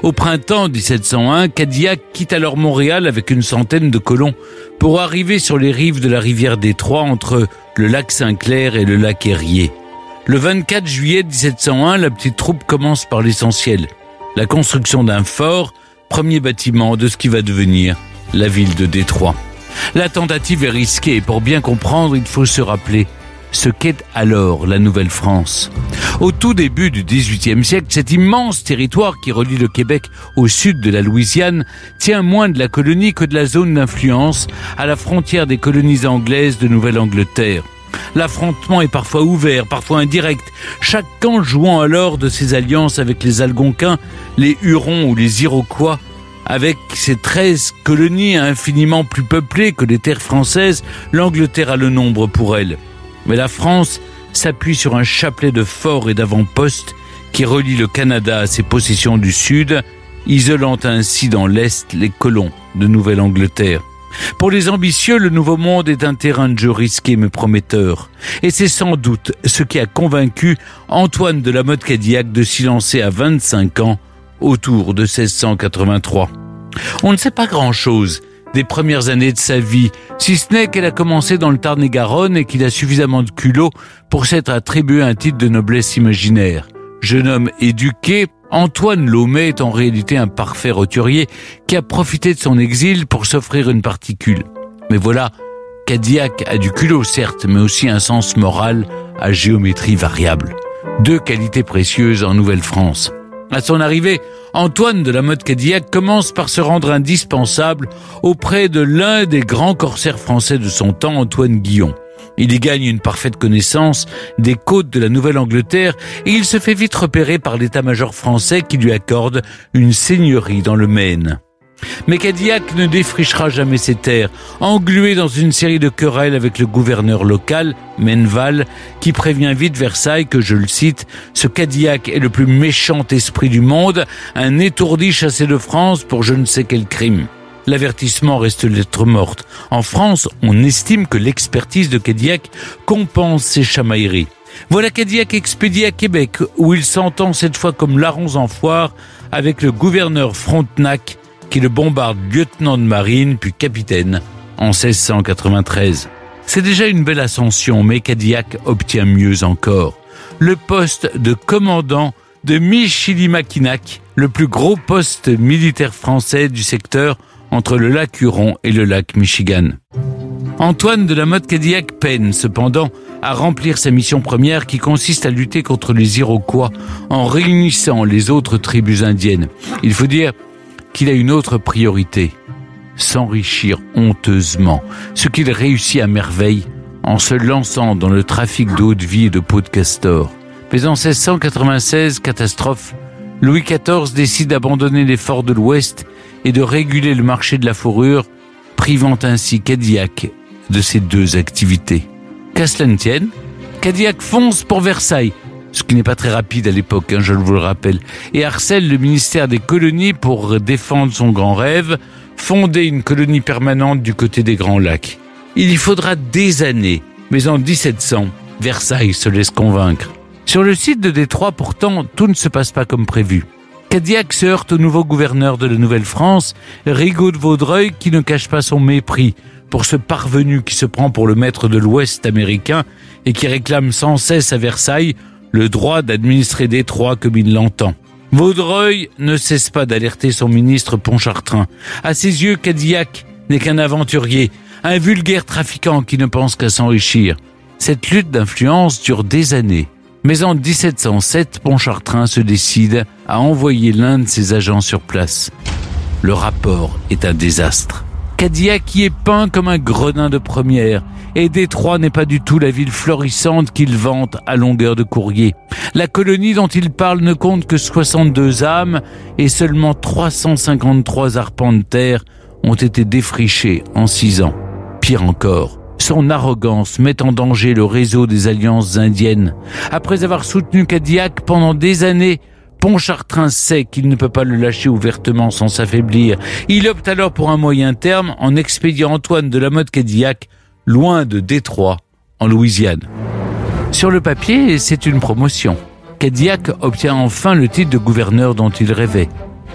Au printemps 1701, Cadillac quitte alors Montréal avec une centaine de colons pour arriver sur les rives de la rivière Détroit entre le lac Saint-Clair et le lac Erie. Le 24 juillet 1701, la petite troupe commence par l'essentiel, la construction d'un fort, premier bâtiment de ce qui va devenir la ville de Détroit. La tentative est risquée et pour bien comprendre, il faut se rappeler ce qu'est alors la Nouvelle-France. Au tout début du XVIIIe siècle, cet immense territoire qui relie le Québec au sud de la Louisiane tient moins de la colonie que de la zone d'influence à la frontière des colonies anglaises de Nouvelle-Angleterre. L'affrontement est parfois ouvert, parfois indirect, chaque camp jouant alors de ses alliances avec les Algonquins, les Hurons ou les Iroquois, avec ses 13 colonies infiniment plus peuplées que les terres françaises, l'Angleterre a le nombre pour elle. Mais la France s'appuie sur un chapelet de forts et d'avant-postes qui relie le Canada à ses possessions du Sud, isolant ainsi dans l'Est les colons de Nouvelle-Angleterre. Pour les ambitieux, le Nouveau Monde est un terrain de jeu risqué mais prometteur. Et c'est sans doute ce qui a convaincu Antoine de la Motte Cadillac de s'y lancer à 25 ans, autour de 1683. On ne sait pas grand-chose des premières années de sa vie, si ce n'est qu'elle a commencé dans le Tarn-et-Garonne et qu'il a suffisamment de culot pour s'être attribué un titre de noblesse imaginaire. Jeune homme éduqué, Antoine Laumet est en réalité un parfait roturier qui a profité de son exil pour s'offrir une particule. Mais voilà, Cadillac a du culot certes, mais aussi un sens moral à géométrie variable. Deux qualités précieuses en Nouvelle-France. À son arrivée, Antoine de la mode Cadillac commence par se rendre indispensable auprès de l'un des grands corsaires français de son temps, Antoine Guillon. Il y gagne une parfaite connaissance des côtes de la Nouvelle-Angleterre et il se fait vite repérer par l'état-major français qui lui accorde une seigneurie dans le Maine. Mais Cadillac ne défrichera jamais ses terres, englué dans une série de querelles avec le gouverneur local, Menval, qui prévient vite Versailles que, je le cite, ce Cadillac est le plus méchant esprit du monde, un étourdi chassé de France pour je ne sais quel crime. L'avertissement reste lettre morte. En France, on estime que l'expertise de Cadillac compense ses chamailleries. Voilà Cadillac expédié à Québec, où il s'entend cette fois comme larrons en foire avec le gouverneur Frontenac, qui le bombarde lieutenant de marine puis capitaine en 1693. C'est déjà une belle ascension, mais Cadillac obtient mieux encore. Le poste de commandant de Michilimackinac, le plus gros poste militaire français du secteur entre le lac Huron et le lac Michigan. Antoine de la Motte Cadillac peine cependant à remplir sa mission première qui consiste à lutter contre les Iroquois en réunissant les autres tribus indiennes. Il faut dire qu'il a une autre priorité, s'enrichir honteusement, ce qu'il réussit à merveille en se lançant dans le trafic d'eau de vie et de peau de castor. Mais en 1696, catastrophe, Louis XIV décide d'abandonner les forts de l'Ouest et de réguler le marché de la fourrure, privant ainsi Cadillac de ces deux activités. Qu'à cela ne tienne, Cadillac fonce pour Versailles, ce qui n'est pas très rapide à l'époque, hein, je vous le rappelle, et harcèle le ministère des colonies pour défendre son grand rêve, fonder une colonie permanente du côté des Grands Lacs. Il y faudra des années, mais en 1700, Versailles se laisse convaincre. Sur le site de Détroit, pourtant, tout ne se passe pas comme prévu. Cadillac se heurte au nouveau gouverneur de la Nouvelle-France, Rigaud de Vaudreuil, qui ne cache pas son mépris pour ce parvenu qui se prend pour le maître de l'Ouest américain et qui réclame sans cesse à Versailles le droit d'administrer Détroit comme il l'entend. Vaudreuil ne cesse pas d'alerter son ministre Pontchartrain. À ses yeux, Cadillac n'est qu'un aventurier, un vulgaire trafiquant qui ne pense qu'à s'enrichir. Cette lutte d'influence dure des années. Mais en 1707, Pontchartrain se décide à envoyer l'un de ses agents sur place. Le rapport est un désastre. Cadillac y est peint comme un gredin de première, et Détroit n'est pas du tout la ville florissante qu'il vante à longueur de courrier. La colonie dont il parle ne compte que 62 âmes, et seulement 353 arpents de terre ont été défrichés en six ans. Pire encore, son arrogance met en danger le réseau des alliances indiennes. Après avoir soutenu Cadillac pendant des années, Pontchartrain sait qu'il ne peut pas le lâcher ouvertement sans s'affaiblir. Il opte alors pour un moyen terme en expédiant Antoine de la Motte Cadillac loin de Détroit, en Louisiane. Sur le papier, c'est une promotion. Cadillac obtient enfin le titre de gouverneur dont il rêvait.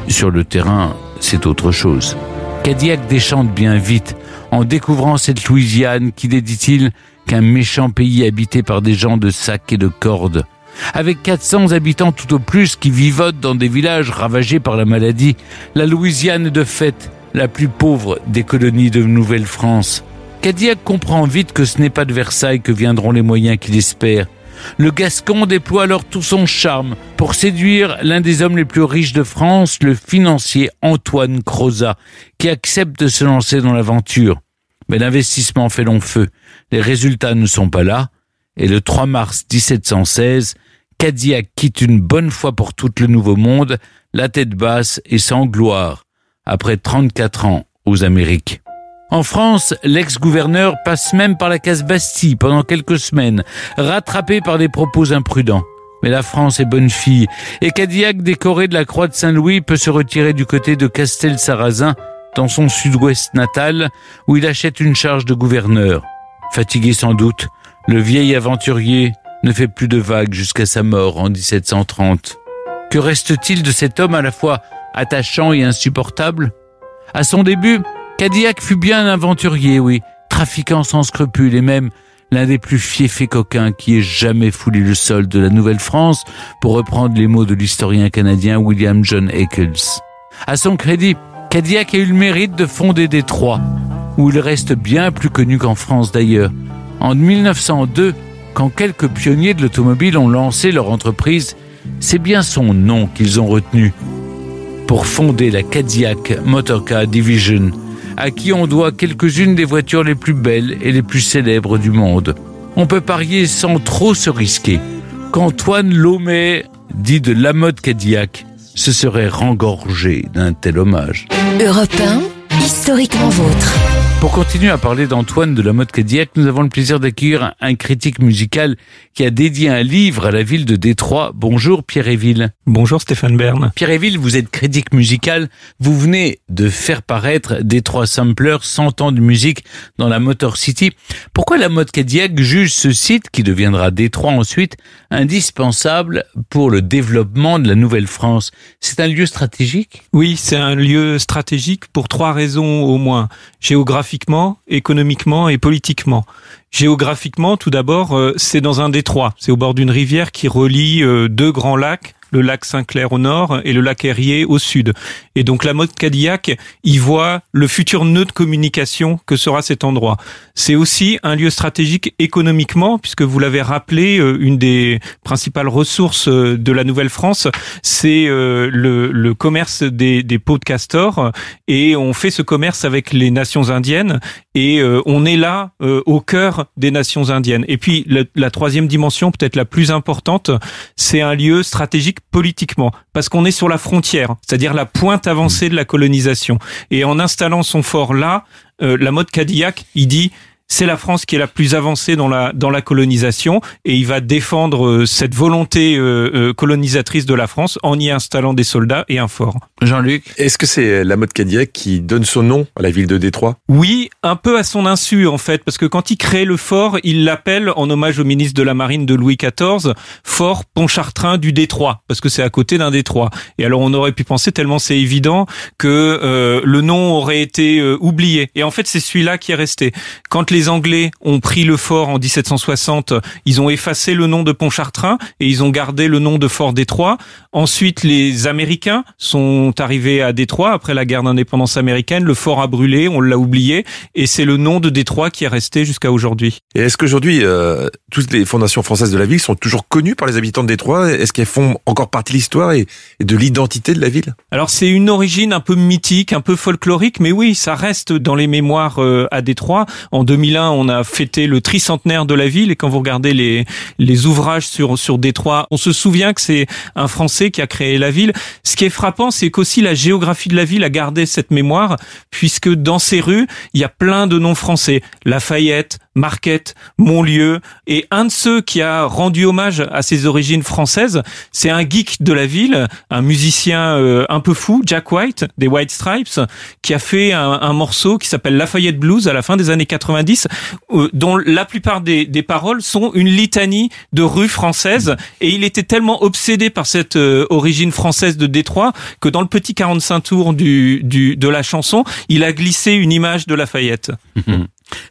Sur le terrain, c'est autre chose. Cadillac déchante bien vite en découvrant cette Louisiane qui n'est, dit-il, qu'un méchant pays habité par des gens de sacs et de cordes. Avec 400 habitants tout au plus qui vivotent dans des villages ravagés par la maladie, la Louisiane est de fait la plus pauvre des colonies de Nouvelle-France. Cadillac comprend vite que ce n'est pas de Versailles que viendront les moyens qu'il espère. Le Gascon déploie alors tout son charme pour séduire l'un des hommes les plus riches de France, le financier Antoine Crozat, qui accepte de se lancer dans l'aventure. Mais l'investissement fait long feu. Les résultats ne sont pas là. Et le 3 mars 1716, Cadillac quitte une bonne fois pour tout le Nouveau Monde, la tête basse et sans gloire, après 34 ans aux Amériques. En France, l'ex-gouverneur passe même par la case Bastille pendant quelques semaines, rattrapé par des propos imprudents. Mais la France est bonne fille, et Cadillac, décoré de la croix de Saint-Louis, peut se retirer du côté de Castel-Sarrazin, dans son sud-ouest natal, où il achète une charge de gouverneur. Fatigué sans doute, le vieil aventurier ne fait plus de vagues jusqu'à sa mort en 1730. Que reste-t-il de cet homme à la fois attachant et insupportable? À son début, Cadillac fut bien un aventurier, oui, trafiquant sans scrupules et même l'un des plus fiefs coquins qui ait jamais foulé le sol de la Nouvelle-France, pour reprendre les mots de l'historien canadien William John Eccles. À son crédit, Cadillac a eu le mérite de fonder Détroit, où il reste bien plus connu qu'en France d'ailleurs. En 1902, quand quelques pionniers de l'automobile ont lancé leur entreprise, c'est bien son nom qu'ils ont retenu pour fonder la Cadillac Motorcar Division, à qui on doit quelques-unes des voitures les plus belles et les plus célèbres du monde. On peut parier sans trop se risquer qu'Antoine Lomé, dit de la mode Cadillac, se serait rengorgé d'un tel hommage. Europe 1, historiquement vôtre. Pour continuer à parler d'Antoine de la mode Cadillac, nous avons le plaisir d'accueillir un critique musical qui a dédié un livre à la ville de Détroit. Bonjour Pierre Éville. Bonjour Stéphane Bern. Pierre Éville, vous êtes critique musical. Vous venez de faire paraître Détroit Sampler 100 ans de musique dans la Motor City. Pourquoi la mode Cadillac juge ce site, qui deviendra Détroit ensuite, indispensable pour le développement de la Nouvelle-France C'est un lieu stratégique? Oui, c'est un lieu stratégique pour trois raisons au moins. Géographique géographiquement, économiquement et politiquement. Géographiquement, tout d'abord, euh, c'est dans un détroit. C'est au bord d'une rivière qui relie euh, deux grands lacs le lac Saint-Clair au nord et le lac Erie au sud. Et donc la mode Cadillac y voit le futur nœud de communication que sera cet endroit. C'est aussi un lieu stratégique économiquement, puisque vous l'avez rappelé, euh, une des principales ressources euh, de la Nouvelle-France, c'est euh, le, le commerce des, des pots de castor. Et on fait ce commerce avec les nations indiennes et on est là au cœur des nations indiennes. Et puis la, la troisième dimension, peut-être la plus importante, c'est un lieu stratégique politiquement, parce qu'on est sur la frontière, c'est-à-dire la pointe avancée de la colonisation. Et en installant son fort là, euh, la mode Cadillac, il dit c'est la France qui est la plus avancée dans la dans la colonisation et il va défendre euh, cette volonté euh, euh, colonisatrice de la France en y installant des soldats et un fort. Jean-Luc Est-ce que c'est la mode Cadillac qui donne son nom à la ville de Détroit? Oui, un peu à son insu en fait, parce que quand il crée le fort, il l'appelle en hommage au ministre de la Marine de Louis XIV, Fort Pontchartrain du Détroit, parce que c'est à côté d'un Détroit. Et alors on aurait pu penser tellement c'est évident que euh, le nom aurait été euh, oublié. Et en fait c'est celui-là qui est resté. Quand les Anglais ont pris le fort en 1760, ils ont effacé le nom de Pontchartrain et ils ont gardé le nom de Fort Détroit. Ensuite les Américains sont arrivés à Détroit après la guerre d'indépendance américaine. Le fort a brûlé, on l'a oublié, et c'est le nom de Détroit qui est resté jusqu'à aujourd'hui. Et est-ce qu'aujourd'hui, euh, toutes les fondations françaises de la ville sont toujours connues par les habitants de Détroit? Est-ce qu'elles font encore partie de l'histoire et, et de l'identité de la ville? Alors c'est une origine un peu mythique, un peu folklorique, mais oui, ça reste dans les mémoires euh, à Détroit. En 2001, on a fêté le tricentenaire de la ville, et quand vous regardez les les ouvrages sur sur Détroit, on se souvient que c'est un Français qui a créé la ville. Ce qui est frappant, c'est qu'aussi la géographie de la ville a gardé cette mémoire, puisque dans ces rues, il y a plein de noms français. Lafayette, Marquette, Montlieu, et un de ceux qui a rendu hommage à ses origines françaises, c'est un geek de la ville, un musicien euh, un peu fou, Jack White, des White Stripes, qui a fait un, un morceau qui s'appelle Lafayette Blues à la fin des années 90, euh, dont la plupart des, paroles sont une litanie de rues françaises, et il était tellement obsédé par cette euh, origine française de Détroit que dans le petit 45 tours du, de la chanson, il a glissé une image de Lafayette. [laughs]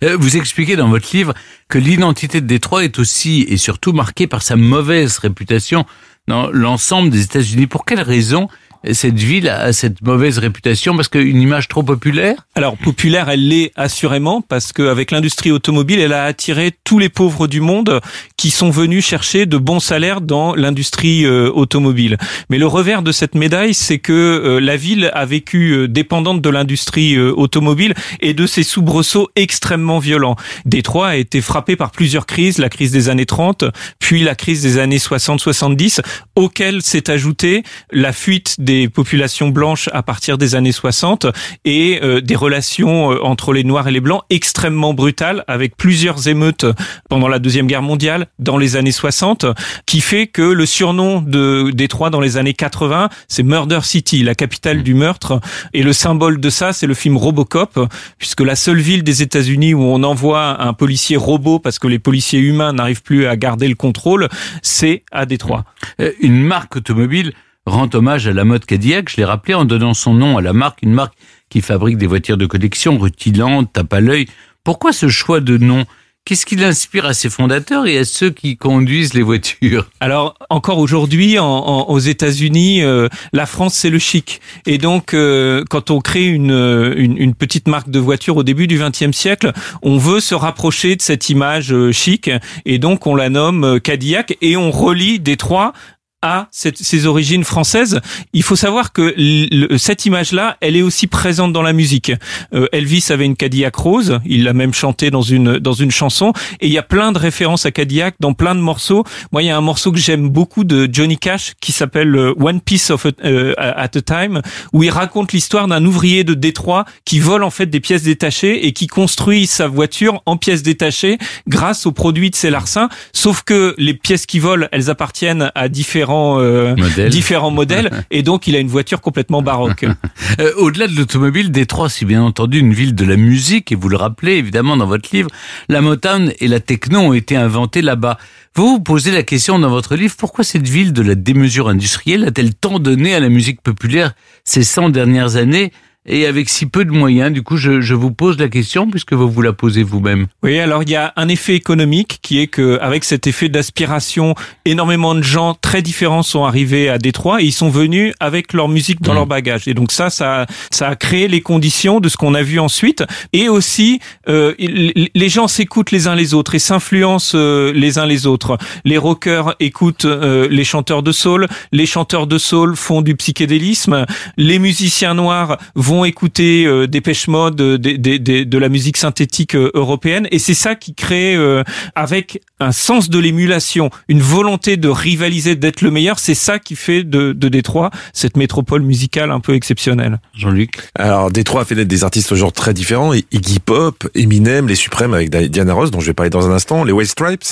Euh, Vous expliquez dans votre livre que l'identité de Détroit est aussi et surtout marquée par sa mauvaise réputation dans l'ensemble des États-Unis. Pour quelle raison cette ville a cette mauvaise réputation parce qu'une image trop populaire? Alors populaire, elle l'est assurément parce qu'avec l'industrie automobile, elle a attiré tous les pauvres du monde qui sont venus chercher de bons salaires dans l'industrie euh, automobile. Mais le revers de cette médaille, c'est que euh, la ville a vécu euh, dépendante de l'industrie automobile et de ses soubresauts extrêmement violents. Détroit a été frappé par plusieurs crises, la crise des années 30, puis la crise des années 60-70, auquel s'est ajoutée la fuite des populations blanches à partir des années 60 et euh, des relations euh, entre les noirs et les blancs extrêmement brutales avec plusieurs émeutes pendant la deuxième guerre mondiale dans les années 60 qui fait que le surnom de Détroit dans les années 80 c'est Murder City la capitale du meurtre et le symbole de ça c'est le film Robocop puisque la seule ville des États-Unis où on envoie un policier robot parce que les policiers humains n'arrivent plus à garder le contrôle c'est à Détroit. Euh, Une marque automobile rend hommage à la mode Cadillac, je l'ai rappelé, en donnant son nom à la marque, une marque qui fabrique des voitures de collection rutilantes, tape à l'œil. Pourquoi ce choix de nom? Qu'est-ce qui l'inspire à ses fondateurs et à ceux qui conduisent les voitures? Alors encore aujourd'hui, en, en, aux États-Unis, euh, la France c'est le chic. Et donc, euh, quand on crée une, une, une, petite marque de voiture au début du XXe siècle, on veut se rapprocher de cette image euh, chic, et donc on la nomme euh, Cadillac et on relie Détroit à cette, ses origines françaises. Il faut savoir que le, cette image-là, elle est aussi présente dans la musique. Euh, Elvis avait une Cadillac rose, il l'a même chanté dans une dans une chanson, et il y a plein de références à Cadillac dans plein de morceaux. Moi, il y a un morceau que j'aime beaucoup de Johnny Cash qui s'appelle euh, One Piece of a, euh, at a Time, où il raconte l'histoire d'un ouvrier de Détroit qui vole en fait des pièces détachées et qui construit sa voiture en pièces détachées grâce aux produits de ses larcins. Sauf que les pièces qui volent, elles appartiennent à différents euh, Modèle. différents modèles [laughs] et donc il a une voiture complètement baroque. [laughs] Euh, Au-delà de l'automobile, Détroit, c'est bien entendu une ville de la musique, et vous le rappelez évidemment dans votre livre, la Motown et la techno ont été inventées là-bas. Vous vous posez la question dans votre livre, pourquoi cette ville de la démesure industrielle a-t-elle tant donné à la musique populaire ces 100 dernières années et avec si peu de moyens. Du coup, je, je vous pose la question puisque vous vous la posez vous-même. Oui, alors il y a un effet économique qui est que avec cet effet d'aspiration, énormément de gens très différents sont arrivés à Détroit et ils sont venus avec leur musique dans Mm. leur bagage. Et donc ça, ça, ça a créé les conditions de ce qu'on a vu ensuite. Et aussi, euh, les gens s'écoutent les uns les autres et s'influencent euh, les uns les autres. Les rockers écoutent euh, les chanteurs de soul, les chanteurs de soul font du psychédélisme, les musiciens noirs vont écouter euh, des pêche mode, des- de la musique synthétique euh, européenne, et c'est ça qui crée, euh, avec un sens de l'émulation, une volonté de rivaliser, d'être le meilleur, c'est ça qui fait de, de Détroit cette métropole musicale un peu exceptionnelle. Jean-Luc? Alors, Détroit a fait naître des artistes au genre très différents. Iggy Pop, Eminem, les Suprêmes avec Di- Diana Ross, dont je vais parler dans un instant, les White Stripes.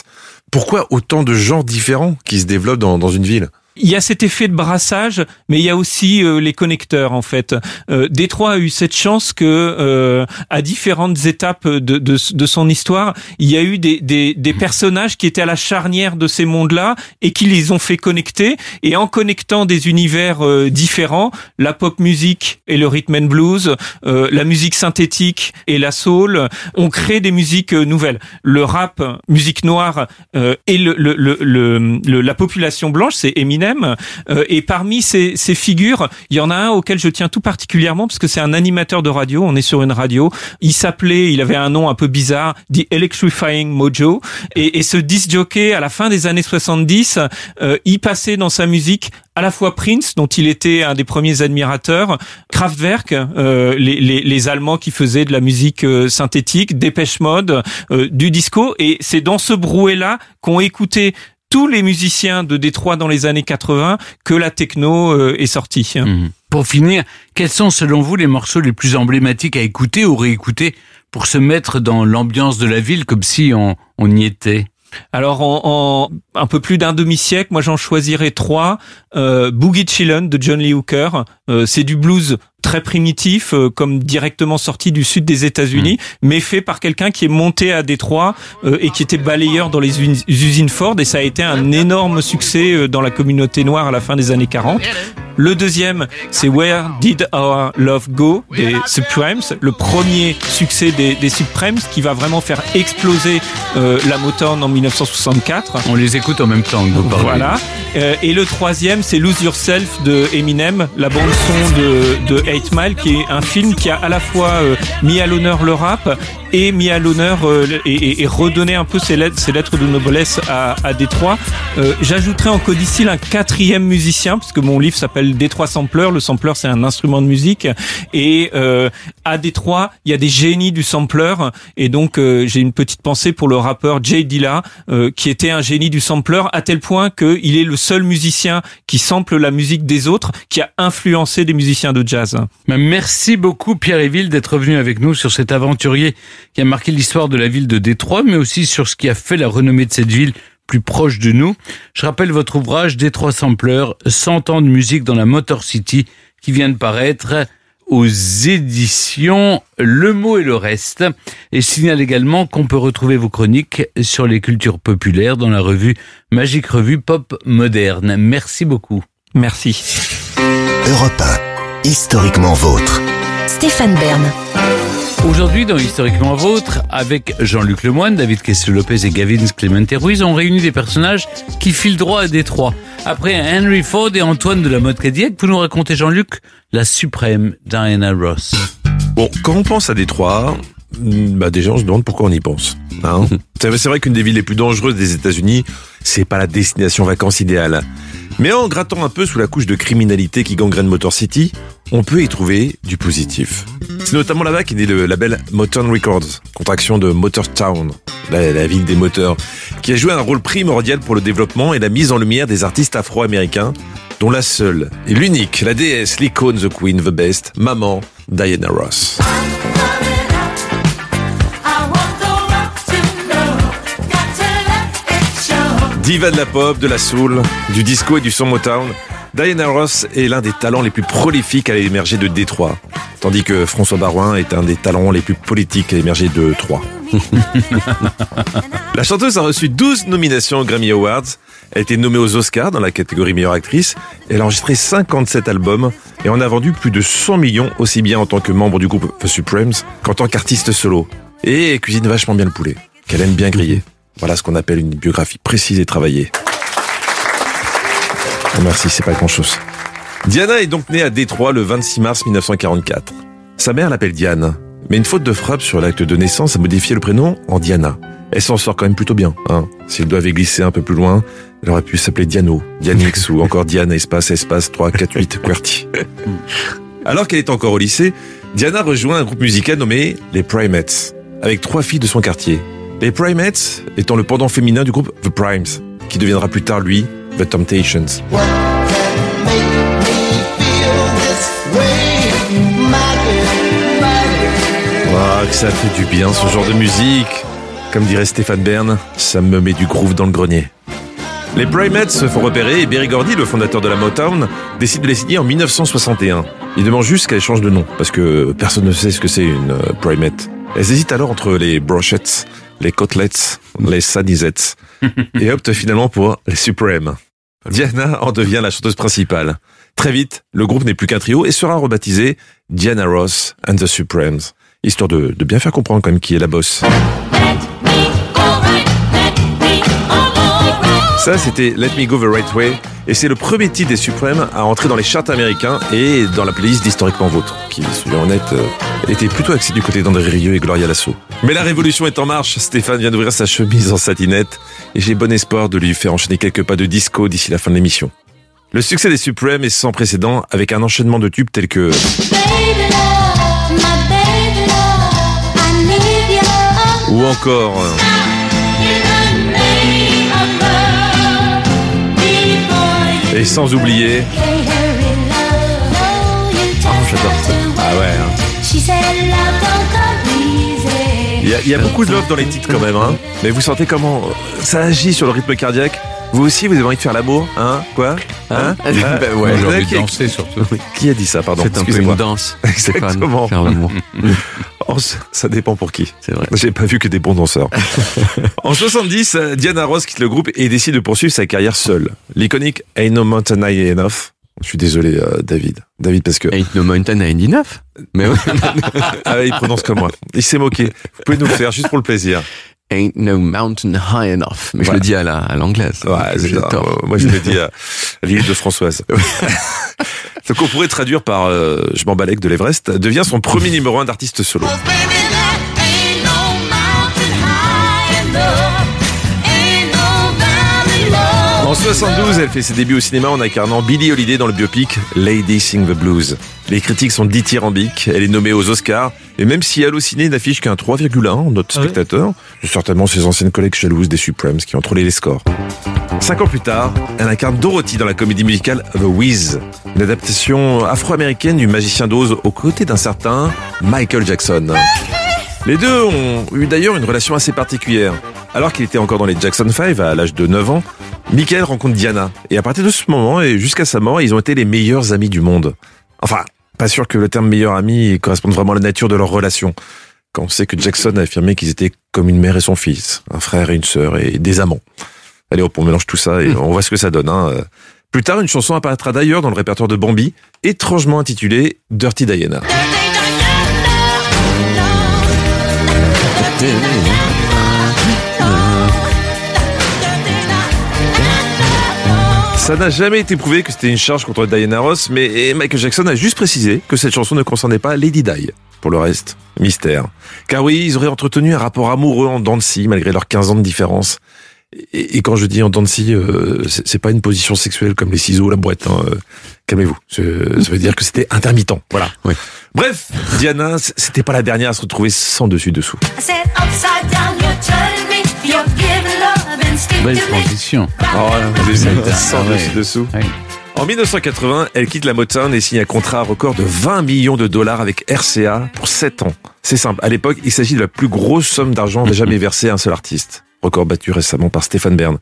Pourquoi autant de genres différents qui se développent dans, dans une ville? Il y a cet effet de brassage, mais il y a aussi euh, les connecteurs en fait. Euh, Détroit a eu cette chance que euh, à différentes étapes de, de, de son histoire, il y a eu des, des, des personnages qui étaient à la charnière de ces mondes-là et qui les ont fait connecter. Et en connectant des univers euh, différents, la pop musique et le rhythm and blues, euh, la musique synthétique et la soul, on crée des musiques euh, nouvelles. Le rap, musique noire et le, le, le, le- la population blanche, c'est Euh, et parmi ces, ces figures, il y en a un auquel je tiens tout particulièrement parce que c'est un animateur de radio. On est sur une radio. Il s'appelait, il avait un nom un peu bizarre, The Electrifying Mojo. Et, et ce disc jockey, à la fin des années 70, euh, il passait dans sa musique à la fois Prince, dont il était un des premiers admirateurs, Kraftwerk, euh, les, les, les Allemands qui faisaient de la musique euh, synthétique, Dépêche Mode, euh, du disco, et c'est dans ce brouet-là qu'ont écouté tous les musiciens de Détroit dans les années 80 que la techno euh, est sortie. Mhm. Pour finir, quels sont selon vous les morceaux les plus emblématiques à écouter ou réécouter pour se mettre dans l'ambiance de la ville comme si on, on y était? Alors en, en un peu plus d'un demi-siècle, moi j'en choisirais trois. Euh, Boogie Chillin' de John Lee Hooker, Euh, c'est du blues très primitif, euh, comme directement sorti du sud des États-Unis, mais fait par quelqu'un qui est monté à Détroit euh, et qui était balayeur dans les us- usines Ford, et ça a été un énorme succès euh, dans la communauté noire à la fin des années 40. Le deuxième, c'est Where Did Our Love Go des Supremes, le premier succès des, des Supremes qui va vraiment faire exploser euh, la Motown en 1964. On les Voilà. Euh, et le troisième, c'est Lose Yourself de Eminem, la bande son de, de 8 Mile, qui est un film qui a à la fois euh, mis à l'honneur le rap et mis à l'honneur euh, et, et- et redonné un peu ses lettres, ses lettres de noblesse à, à Détroit. Euh, J'ajouterai en codicile un quatrième musicien, puisque mon livre s'appelle Détroit Sampler. Le sampler, c'est un instrument de musique. Et euh, à Détroit, il y a des génies du sampler. Et donc, j'ai une petite pensée pour le rappeur Jay Dilla, qui était un génie du sampler, à tel point qu'il est le seul musicien qui sample la musique des autres, qui a influencé des musiciens de jazz. Merci beaucoup Pierre Éville d'être venu avec nous sur cet aventurier qui a marqué l'histoire de la ville de Détroit, mais aussi sur ce qui a fait la renommée de cette ville plus proche de nous. Je rappelle votre ouvrage Détroit Sampler, 100 ans de musique dans la Motor City, qui vient de paraître aux éditions Le mot et le reste. Et je signale également qu'on peut retrouver vos chroniques sur les cultures populaires dans la revue Magique Revue Pop Moderne. Merci beaucoup. Merci. Europe 1, historiquement vôtre. Stéphane Bern. Aujourd'hui, dans Historiquement Vôtre, avec Jean-Luc Lemoine, David Kessel-Lopez et Gavin Clemente Ruiz, on réunit des personnages qui filent droit à Détroit. Après Henry Ford et Antoine de la mode Cadillac, vous nous racontez, Jean-Luc, la suprême Diana Ross. Bon, quand on pense à Détroit, hmm, bah déjà on se demande pourquoi on y pense. Hein [laughs] c'est vrai qu'une des villes les plus dangereuses des États-Unis, c'est pas la destination vacances idéale. Mais en grattant un peu sous la couche de criminalité qui gangrène Motor City, on peut y trouver du positif. C'est notamment là-bas qu'est né le label Motown Records, contraction de Motor Town, la, la ville des moteurs, qui a joué un rôle primordial pour le développement et la mise en lumière des artistes afro-américains, dont la seule et l'unique, la déesse, l'icône, the queen, the best, maman, Diana Ross. Diva de la pop, de la soul, du disco et du son Motown, Diana Ross est l'un des talents les plus prolifiques à émerger de Détroit, tandis que François Barouin est un des talents les plus politiques à émerger de Troyes. [laughs] la chanteuse a reçu 12 nominations aux Grammy Awards Elle a été nommée aux Oscars dans la catégorie meilleure actrice. Elle a enregistré 57 albums et en a vendu plus de 100 millions, aussi bien en tant que membre du groupe The Supremes qu'en tant qu'artiste solo. Et cuisine vachement bien le poulet, qu'elle aime bien griller. Voilà ce qu'on appelle une biographie précise et travaillée. Oh, merci, c'est pas grand chose. Diana est donc née à Détroit le 26 mars 1944. Sa mère l'appelle Diane, mais une faute de frappe sur l'acte de naissance a modifié le prénom en Diana. Elle s'en sort quand même plutôt bien. Hein. Si elle devait glisser un peu plus loin, elle aurait pu s'appeler Diano, Dianix [laughs] ou encore Diane espace espace 3 4 8 QWERTY. Alors qu'elle est encore au lycée, Diana rejoint un groupe musical nommé les Primates, avec trois filles de son quartier. Les Primates étant le pendant féminin du groupe The Primes, qui deviendra plus tard lui The Temptations. Ah, que ça fait du bien ce genre de musique. Comme dirait Stéphane Bern, ça me met du groove dans le grenier. Les Primates se font repérer et Berry Gordy, le fondateur de la Motown, décide de les signer en 1961. Il demande juste qu'elles changent de nom, parce que personne ne sait ce que c'est une euh, Primate. Elles hésitent alors entre les Brochettes, les Côtelettes, les Sanisettes, [laughs] et optent finalement pour les Supremes. Diana en devient la chanteuse principale. Très vite, le groupe n'est plus qu'un trio et sera rebaptisé Diana Ross and the Supremes, histoire de, de bien faire comprendre quand même qui est la boss. Ça, c'était Let Me Go the Right Way, et c'est le premier titre des Supremes à entrer dans les charts américains et dans la playlist d'Historiquement Vôtre, qui, soyons honnêtes, euh, était plutôt axée du côté d'André Rieu et Gloria Lasso. Mais la révolution est en marche, Stéphane vient d'ouvrir sa chemise en satinette, et j'ai bon espoir de lui faire enchaîner quelques pas de disco d'ici la fin de l'émission. Le succès des Supremes est sans précédent, avec un enchaînement de tubes tels que... Ou encore... euh, Et sans oublier... Oh, j'adore ça. Ah ouais. hein. Il y, a, il y a beaucoup de love dans les titres quand même, hein. Mais vous sentez comment euh, ça agit sur le rythme cardiaque Vous aussi, vous avez envie de faire l'amour, hein? Quoi? Hein? Bah ouais, Vous j'ai envie de qui- danser, surtout. [laughs] Qui a dit ça, pardon? C'est un peu Excusez-moi. une danse, [laughs] Stéphane, Exactement. faire l'amour. [laughs] Oh, ça- dépend pour qui. C'est vrai. J'ai pas vu que des bons danseurs. [laughs] en 70, euh, Diana Ross quitte le groupe et décide de poursuivre sa carrière seule. L'iconique Ain't No Mountain High Enough. Je suis désolé, euh, David. David, parce que... Ain't no mountain ain't enough? Mais ouais. [laughs] Ah, il prononce comme moi. Il s'est moqué. Vous pouvez nous le faire juste pour le plaisir. Ain't no mountain high enough. Mais je le dis à la, à l'anglaise. Ouais, c'est J'ai ça. tort. Moi, je l'ai dit à l'île de Françoise. [laughs] Ce qu'on pourrait traduire par euh, Je m'en balèque de l'Everest devient son premier numéro un d'artiste solo. En 72, elle fait ses débuts au cinéma en incarnant Billie Holiday dans le biopic Lady Sing the Blues. Les critiques sont dithyrambiques, elle est nommée aux Oscars, et même si Allociné n'affiche qu'un 3,1 en note spectateur, c'est certainement ses anciennes collègues jalouses des Supremes qui ont trollé les scores. Cinq ans plus tard, elle incarne Dorothy dans la comédie musicale The Wiz, une adaptation afro-américaine du magicien d'Oz aux côtés d'un certain Michael Jackson. Les deux ont eu d'ailleurs une relation assez particulière. Alors qu'il était encore dans les Jackson 5 à l'âge de 9 ans, Michael rencontre Diana. Et à partir de ce moment et jusqu'à sa mort, ils ont été les meilleurs amis du monde. Enfin, pas sûr que le terme meilleur ami corresponde vraiment à la nature de leur relation. Quand on sait que Jackson a affirmé qu'ils étaient comme une mère et son fils, un frère et une sœur et des amants. Allez hop, on mélange tout ça et on voit ce que ça donne. Hein. Plus tard, une chanson apparaîtra d'ailleurs dans le répertoire de Bambi, étrangement intitulée Dirty Diana. Ça n'a jamais été prouvé que c'était une charge contre Diana Ross, mais Michael Jackson a juste précisé que cette chanson ne concernait pas Lady Di. Pour le reste, mystère. Car oui, ils auraient entretenu un rapport amoureux en scie, malgré leurs 15 ans de différence. Et, et quand je dis en scie, euh, c'est pas une position sexuelle comme les ciseaux ou la boîte. hein, euh, Calmez-vous. Ça veut dire que c'était intermittent. Voilà. Bref, Diana, c'était pas la dernière à se retrouver sans dessus-dessous. Belle transition. Oh, ouais. dessous. Ouais. En 1980, elle quitte la Motown et signe un contrat record de 20 millions de dollars avec RCA pour 7 ans. C'est simple, à l'époque, il s'agit de la plus grosse somme d'argent [laughs] jamais versée à un seul artiste. Record battu récemment par Stéphane Bern,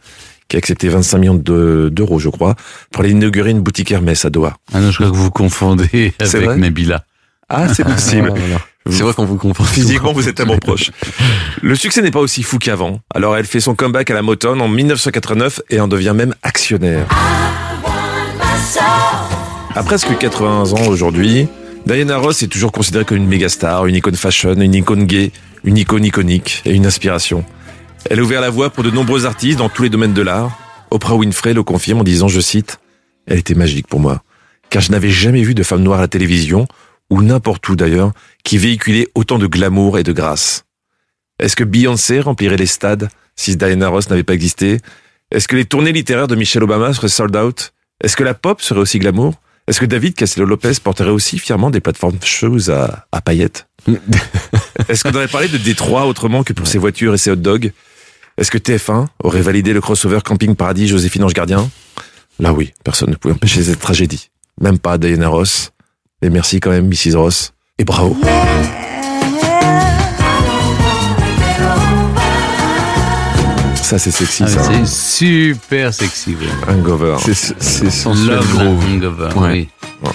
qui a accepté 25 millions de- d'euros, je crois, pour aller inaugurer une boutique Hermès à Doha. Ah non, je crois que vous confondez C'est avec Nabila. Ah, c'est [laughs] possible. Ah, voilà. C'est vrai qu'on vous comprend. Physiquement, vous êtes tellement proche. Le succès n'est pas aussi fou qu'avant. Alors elle fait son comeback à la Motown en 1989 et en devient même actionnaire. À presque 80 ans aujourd'hui, Diana Ross est toujours considérée comme une méga star, une icône fashion, une icône gay, une icône iconique et une inspiration. Elle a ouvert la voie pour de nombreux artistes dans tous les domaines de l'art. Oprah Winfrey le confirme en disant, je cite, Elle était magique pour moi, car je n'avais jamais vu de femme noire à la télévision, ou n'importe où d'ailleurs, qui véhiculait autant de glamour et de grâce. Est-ce que Beyoncé remplirait les stades si Diana Ross n'avait pas existé? Est-ce que les tournées littéraires de Michelle Obama seraient sold out? Est-ce que la pop serait aussi glamour? Est-ce que David Castello-Lopez porterait aussi fièrement des plateformes shoes à, à paillettes? [laughs] Est-ce qu'on aurait parlé de Détroit autrement que pour ses voitures et ses hot dogs? Est-ce que TF1 aurait validé le crossover Camping Paradis Joséphine Ange Gardien? Là oui, personne ne pouvait empêcher cette tragédie. Même pas Diana Ross. Et merci quand même, Mrs. Ross. Et bravo. Ça, c'est sexy, Ah, ça. c'est super sexy. oui. Hangover. C'est c'est sensuel Love gros. Hangover, Ouais. oui.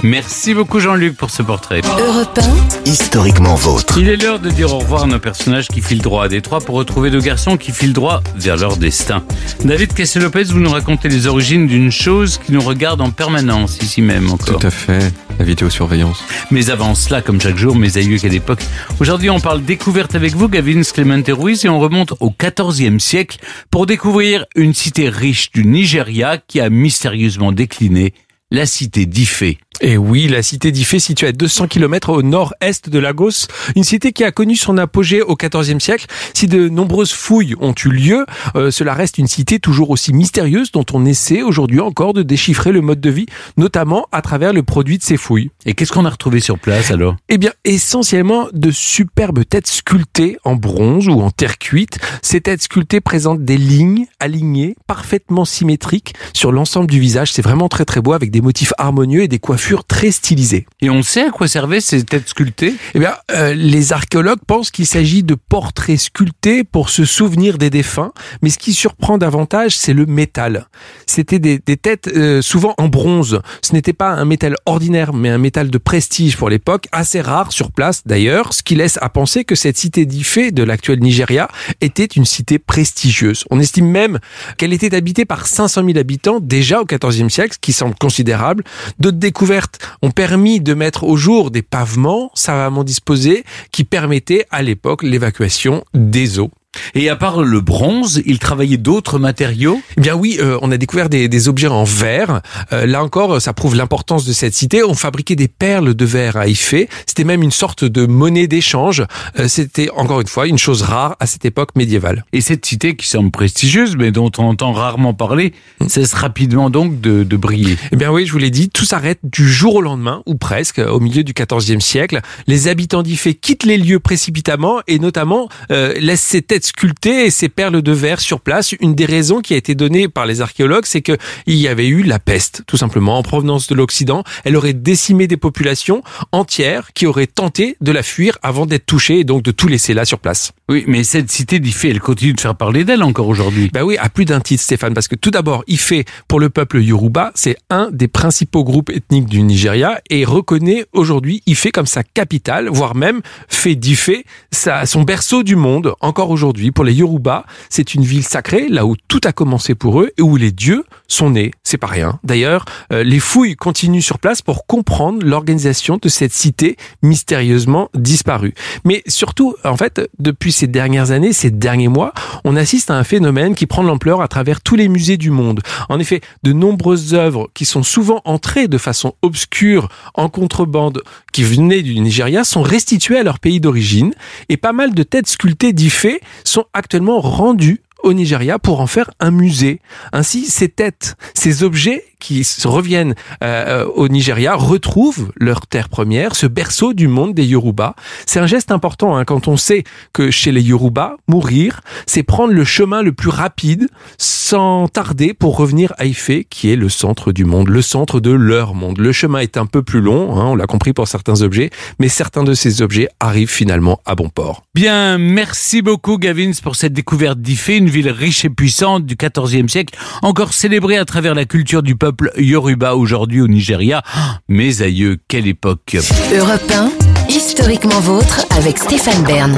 Merci beaucoup Jean-Luc pour ce portrait. Europe Historiquement vôtre. Il est l'heure de dire au revoir à nos personnages qui filent droit à Détroit pour retrouver deux garçons qui filent droit vers leur destin. David Cassel-Lopez, vous nous racontez les origines d'une chose qui nous regarde en permanence, ici même encore. Tout à fait. La vidéosurveillance. Mais avant cela, comme chaque jour, mes aïeux qu'à l'époque. Aujourd'hui, on parle découverte avec vous, Gavin Clemente Ruiz, et on remonte au XIVe siècle pour découvrir une cité riche du Nigeria qui a mystérieusement décliné, la cité d'Ifé. Et oui, la cité d'Ifé, située à 200 km au nord-est de Lagos, une cité qui a connu son apogée au XIVe siècle. Si de nombreuses fouilles ont eu lieu, euh, cela reste une cité toujours aussi mystérieuse dont on essaie aujourd'hui encore de déchiffrer le mode de vie, notamment à travers le produit de ces fouilles. Et qu'est-ce qu'on a retrouvé sur place alors? Eh bien, essentiellement de superbes têtes sculptées en bronze ou en terre cuite. Ces têtes sculptées présentent des lignes alignées, parfaitement symétriques sur l'ensemble du visage. C'est vraiment très très beau avec des motifs harmonieux et des coiffures très stylisées. Et on sait à quoi servaient ces têtes sculptées? Eh bien, euh, les archéologues pensent qu'il s'agit de portraits sculptés pour se souvenir des défunts, mais ce qui surprend davantage, c'est le métal. C'était des, des têtes euh, souvent en bronze. Ce n'était pas un métal ordinaire, mais un métal de prestige pour l'époque, assez rare sur place d'ailleurs, ce qui laisse à penser que cette cité d'Ifé de l'actuel Nigeria était une cité prestigieuse. On estime même qu'elle était habitée par 500 000 habitants déjà au XIVe siècle, ce qui semble considérable. D'autres découvertes ont permis de mettre au jour des pavements savamment disposés qui permettaient à l'époque l'évacuation des eaux. Et à part le bronze, ils travaillaient d'autres matériaux? Eh bien oui, euh, on a découvert des, des objets en verre. Euh, là encore, ça prouve l'importance de cette cité. On fabriquait des perles de verre à Ifé. C'était même une sorte de monnaie d'échange. Euh, C'était encore une fois une chose rare à cette époque médiévale. Et cette cité qui semble prestigieuse, mais dont on entend rarement parler, cesse rapidement donc de, de briller. Eh bien oui, je vous l'ai dit, tout s'arrête du jour au lendemain, ou presque, au milieu du XIVe siècle. Les habitants d'Ifé quittent les lieux précipitamment et notamment euh, laissent ces têtes sculptées et ces perles de verre sur place. Une des raisons qui a été donnée par les archéologues, c'est que il y avait eu la peste, tout simplement, en provenance de l'Occident. Elle aurait décimé des populations entières qui auraient tenté de la fuir avant d'être touchées et donc de tout laisser là sur place. Oui, mais cette cité d'Ifé, elle continue de faire parler d'elle encore aujourd'hui. Bah oui, à plus d'un titre, Stéphane, parce que tout d'abord, Ifé, pour le peuple Yoruba, c'est un des principaux groupes ethniques du Nigeria et reconnaît aujourd'hui Ifé comme sa capitale, voire même fait d'Ifé son berceau du monde. Encore aujourd'hui, pour les Yoruba, c'est une ville sacrée, là où tout a commencé pour eux et où les dieux sont nés. C'est pas rien. D'ailleurs, euh, les fouilles continuent sur place pour comprendre l'organisation de cette cité mystérieusement disparue. Mais surtout, en fait, depuis ces dernières années, ces derniers mois, on assiste à un phénomène qui prend de l'ampleur à travers tous les musées du monde. En effet, de nombreuses œuvres qui sont souvent entrées de façon obscure en contrebande qui venaient du Nigeria sont restituées à leur pays d'origine et pas mal de têtes sculptées d'Ifé sont actuellement rendues au Nigeria pour en faire un musée. Ainsi, ces têtes, ces objets qui reviennent euh, au Nigeria retrouvent leur terre première, ce berceau du monde des Yoruba. C'est un geste important hein, quand on sait que chez les Yoruba, mourir, c'est prendre le chemin le plus rapide sans tarder pour revenir à Ifé, qui est le centre du monde, le centre de leur monde. Le chemin est un peu plus long, hein, on l'a compris pour certains objets, mais certains de ces objets arrivent finalement à bon port. Bien, merci beaucoup Gavins pour cette découverte d'Ifé, une ville riche et puissante du XIVe siècle, encore célébrée à travers la culture du peuple Yoruba aujourd'hui au Nigeria. Mes aïeux, quelle époque Europe 1, Historiquement vôtre avec Stéphane Bern.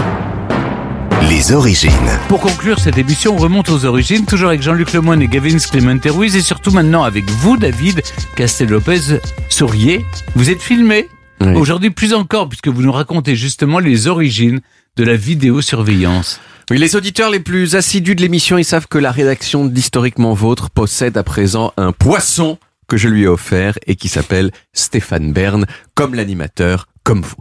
Les origines. Pour conclure cette émission, on remonte aux origines, toujours avec Jean-Luc Lemoyne et Gavin Clément Ruiz, et surtout maintenant avec vous, David Castel-Lopez Sourier. Vous êtes filmé Oui. Aujourd'hui plus encore, puisque vous nous racontez justement les origines de la vidéosurveillance. Oui, les auditeurs les plus assidus de l'émission, ils savent que la rédaction d'Historiquement Vôtre possède à présent un poisson que je lui ai offert et qui s'appelle Stéphane Bern, comme l'animateur, comme vous.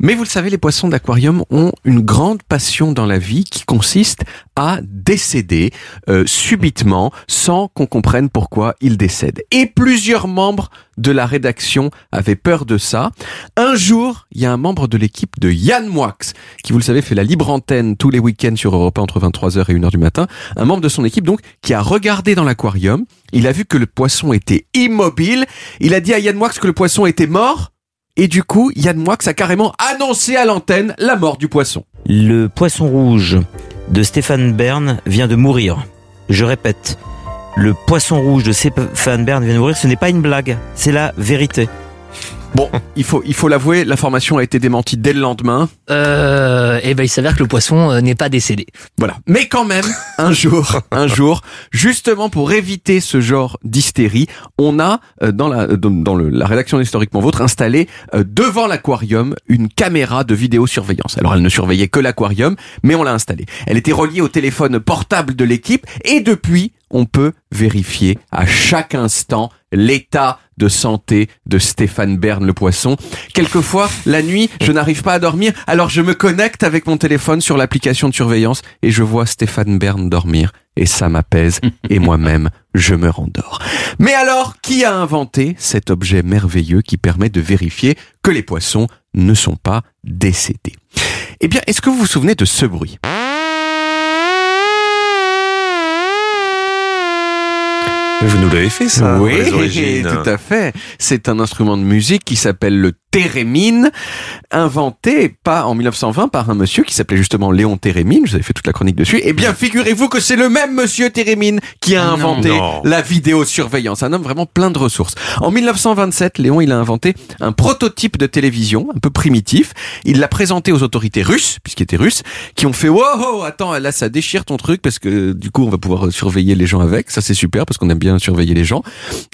Mais vous le savez, les poissons d'aquarium ont une grande passion dans la vie qui consiste à décéder euh, subitement sans qu'on comprenne pourquoi ils décèdent. Et plusieurs membres de la rédaction avaient peur de ça. Un jour, il y a un membre de l'équipe de Yann Moix, qui vous le savez fait la libre antenne tous les week-ends sur Europe 1 entre 23h et 1h du matin. Un membre de son équipe donc qui a regardé dans l'aquarium. Il a vu que le poisson était immobile. Il a dit à Yann Moix que le poisson était mort. Et du coup, Yann Moix a carrément annoncé à l'antenne la mort du poisson. Le poisson rouge de Stéphane Bern vient de mourir. Je répète, le poisson rouge de Stéphane Bern vient de mourir, ce n'est pas une blague, c'est la vérité. Bon, il faut il faut l'avouer, l'information a été démentie dès le lendemain. Euh, et ben il s'avère que le poisson euh, n'est pas décédé. Voilà. Mais quand même, un jour, un jour, justement pour éviter ce genre d'hystérie, on a euh, dans la dans, dans le- la rédaction d'historiquement vôtre installé euh, devant l'aquarium une caméra de vidéosurveillance. Alors elle ne surveillait que l'aquarium, mais on l'a installée. Elle était reliée au téléphone portable de l'équipe et depuis on peut vérifier à chaque instant l'état de santé de Stéphane Bern le poisson. Quelquefois, la nuit, je n'arrive pas à dormir, alors je me connecte avec mon téléphone sur l'application de surveillance et je vois Stéphane Bern dormir et ça m'apaise [laughs] et moi-même, je me rendors. Mais alors, qui a inventé cet objet merveilleux qui permet de vérifier que les poissons ne sont pas décédés? Eh bien, est-ce que vous vous souvenez de ce bruit? Vous nous l'avez fait ça, Oui, les [laughs] tout à fait. C'est un instrument de musique qui s'appelle le thérémine, inventé pas en 1920 par un monsieur qui s'appelait justement Léon Thérémine. Je vous avais fait toute la chronique dessus. Eh bien, figurez-vous que c'est le même monsieur Thérémine qui a Non. inventé Non. la vidéosurveillance. Un homme vraiment plein de ressources. En 1927, Léon, il a inventé un prototype de télévision un peu primitif. Il l'a présenté aux autorités russes, puisqu'il était russe, qui ont fait wow, attends, là ça déchire ton truc parce que du coup on va pouvoir surveiller les gens avec. Ça c'est super parce qu'on aime bien surveiller les gens.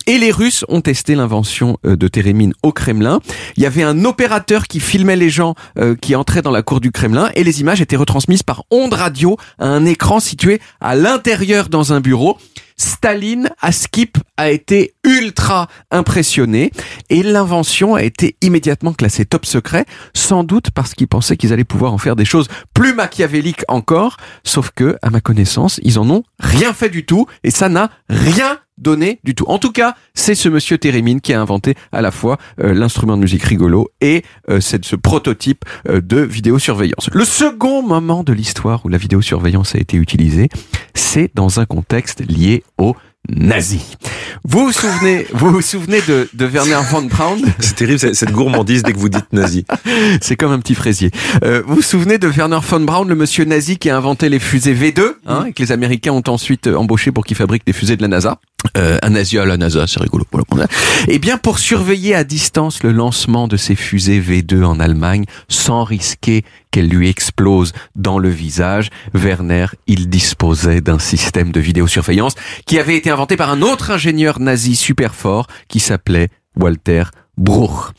Et les Russes ont testé l'invention euh, de Térémine au Kremlin. Il y avait un opérateur qui filmait les gens euh, qui entraient dans la cour du Kremlin et les images étaient retransmises par ondes radio à un écran situé à l'intérieur dans un bureau. Staline, à Skip, a été ultra impressionné et l'invention a été immédiatement classée top secret, sans doute parce qu'ils pensaient qu'ils allaient pouvoir en faire des choses plus machiavéliques encore, sauf que, à ma connaissance, ils en ont rien fait du tout et ça n'a rien donné du tout. En tout cas, c'est ce monsieur Térémine qui a inventé à la fois euh, l'instrument de musique rigolo et euh, cette- ce prototype euh, de vidéosurveillance. Le second moment de l'histoire où la vidéosurveillance a été utilisée, c'est dans un contexte lié aux nazis. Vous vous souvenez, [laughs] vous vous souvenez de, de Werner von Braun? C'est terrible cette- cette gourmandise dès que vous dites nazi. [laughs] C'est comme un petit fraisier. Euh, vous vous souvenez de Werner von Braun, le monsieur nazi qui a inventé les fusées V2, hein, et que les Américains ont ensuite euh, embauché pour qu'il fabrique des fusées de la NASA? Euh, un nazi à la NASA, c'est rigolo. Voilà. Eh bien, pour surveiller à distance le lancement de ces fusées V2 en Allemagne, sans risquer qu'elles lui explosent dans le visage, Werner, il disposait d'un système de vidéosurveillance qui avait été inventé par un autre ingénieur nazi super fort qui s'appelait Walter Bruch.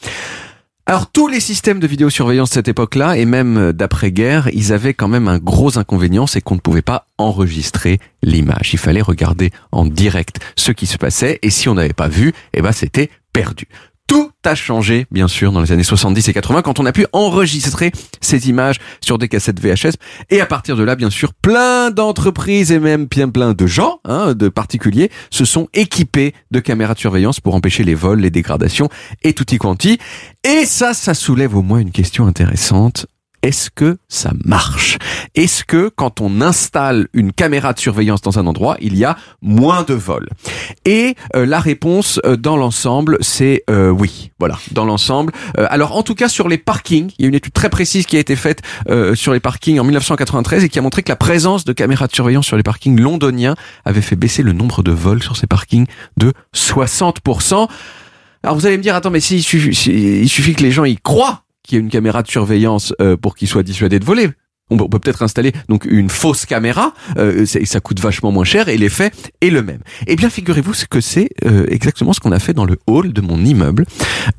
Alors tous les systèmes de vidéosurveillance de cette époque-là, et même d'après-guerre, ils avaient quand même un gros inconvénient, c'est qu'on ne pouvait pas enregistrer l'image. Il fallait regarder en direct ce qui se passait, et si on n'avait pas vu, eh ben c'était perdu. Tout a changé, bien sûr, dans les années 70 et 80, quand on a pu enregistrer ces images sur des cassettes VHS. Et à partir de là, bien sûr, plein d'entreprises et même bien plein de gens, hein, de particuliers, se sont équipés de caméras de surveillance pour empêcher les vols, les dégradations et tutti quanti. Et ça, ça soulève au moins une question intéressante. Est-ce que ça marche? Est-ce que quand on installe une caméra de surveillance dans un endroit, il y a moins de vols? Et euh, la réponse euh, dans l'ensemble, c'est euh, oui. Voilà, dans l'ensemble. Alors en tout cas sur les parkings, il y a une étude très précise qui a été faite sur les parkings en 1993 et qui a montré que la présence de caméras de surveillance sur les parkings londoniens avait fait baisser le nombre de vols sur ces parkings de 60%. Alors vous allez me dire, attends, mais si, suffit, si- il suffit que les gens y croient qu'il y ait une caméra de surveillance euh, pour qu'il soit dissuadé de voler. On peut peut-être installer donc une fausse caméra, euh, ça coûte vachement moins cher et l'effet est le même. Eh bien, figurez-vous ce que c'est euh, exactement ce qu'on a fait dans le hall de mon immeuble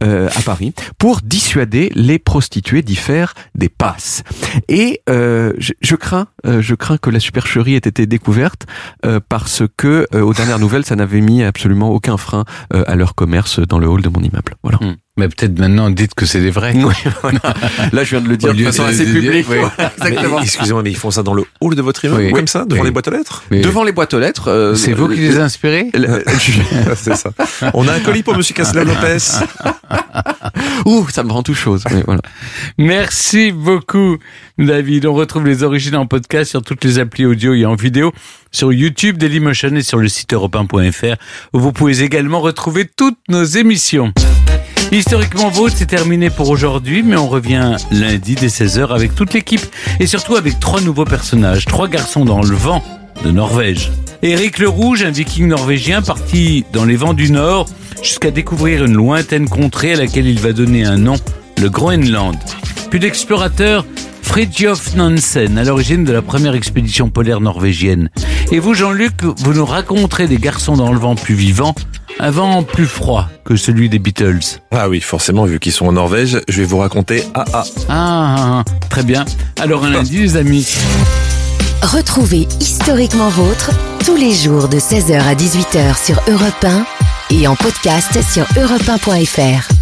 euh, à Paris pour dissuader les prostituées d'y faire des passes. Et euh, je, je crains, euh, je crains que la supercherie ait été découverte euh, parce que aux dernières nouvelles, ça n'avait mis absolument aucun frein à leur commerce dans le hall de mon immeuble. Voilà. Mais peut-être maintenant, dites que c'est des vrais. Oui, [laughs] voilà. Là, je viens de le dire de façon assez publique. oui. [laughs] Exactement. Excusez-moi, mais ils font ça dans le hall de votre immeuble, Oui. comme ça, devant Oui. les boîtes aux lettres. Devant les boîtes aux lettres. euh, C'est vous qui les inspirez [laughs] C'est ça. On a un colis pour Monsieur Casla Lopez. Ouh, ça me rend tout chose. Voilà. Merci beaucoup, David. On retrouve les origines en podcast sur toutes les applis audio et en vidéo sur YouTube, Dailymotion et sur le site europe où vous pouvez également retrouver toutes nos émissions. Historiquement Vôtre, c'est terminé pour aujourd'hui, mais on revient lundi dès 16h avec toute l'équipe et surtout avec trois nouveaux personnages, trois garçons dans le vent de Norvège. Éric le Rouge, un viking norvégien parti dans les vents du Nord jusqu'à découvrir une lointaine contrée à laquelle il va donner un nom, le Groenland. Puis l'explorateur Fridtjof Nansen, à l'origine de la première expédition polaire norvégienne. Et vous, Jean-Luc, vous nous raconterez des garçons dans le vent plus vivants, un vent plus froid que celui des Beatles. Ah oui, forcément, vu qu'ils sont en Norvège, je vais vous raconter AA. Ah, ah, ah, très bien. Alors un lundi, les amis. Retrouvez Historiquement Vôtre tous les jours de 16h à 18h sur Europe 1 et en podcast sur europe1.fr.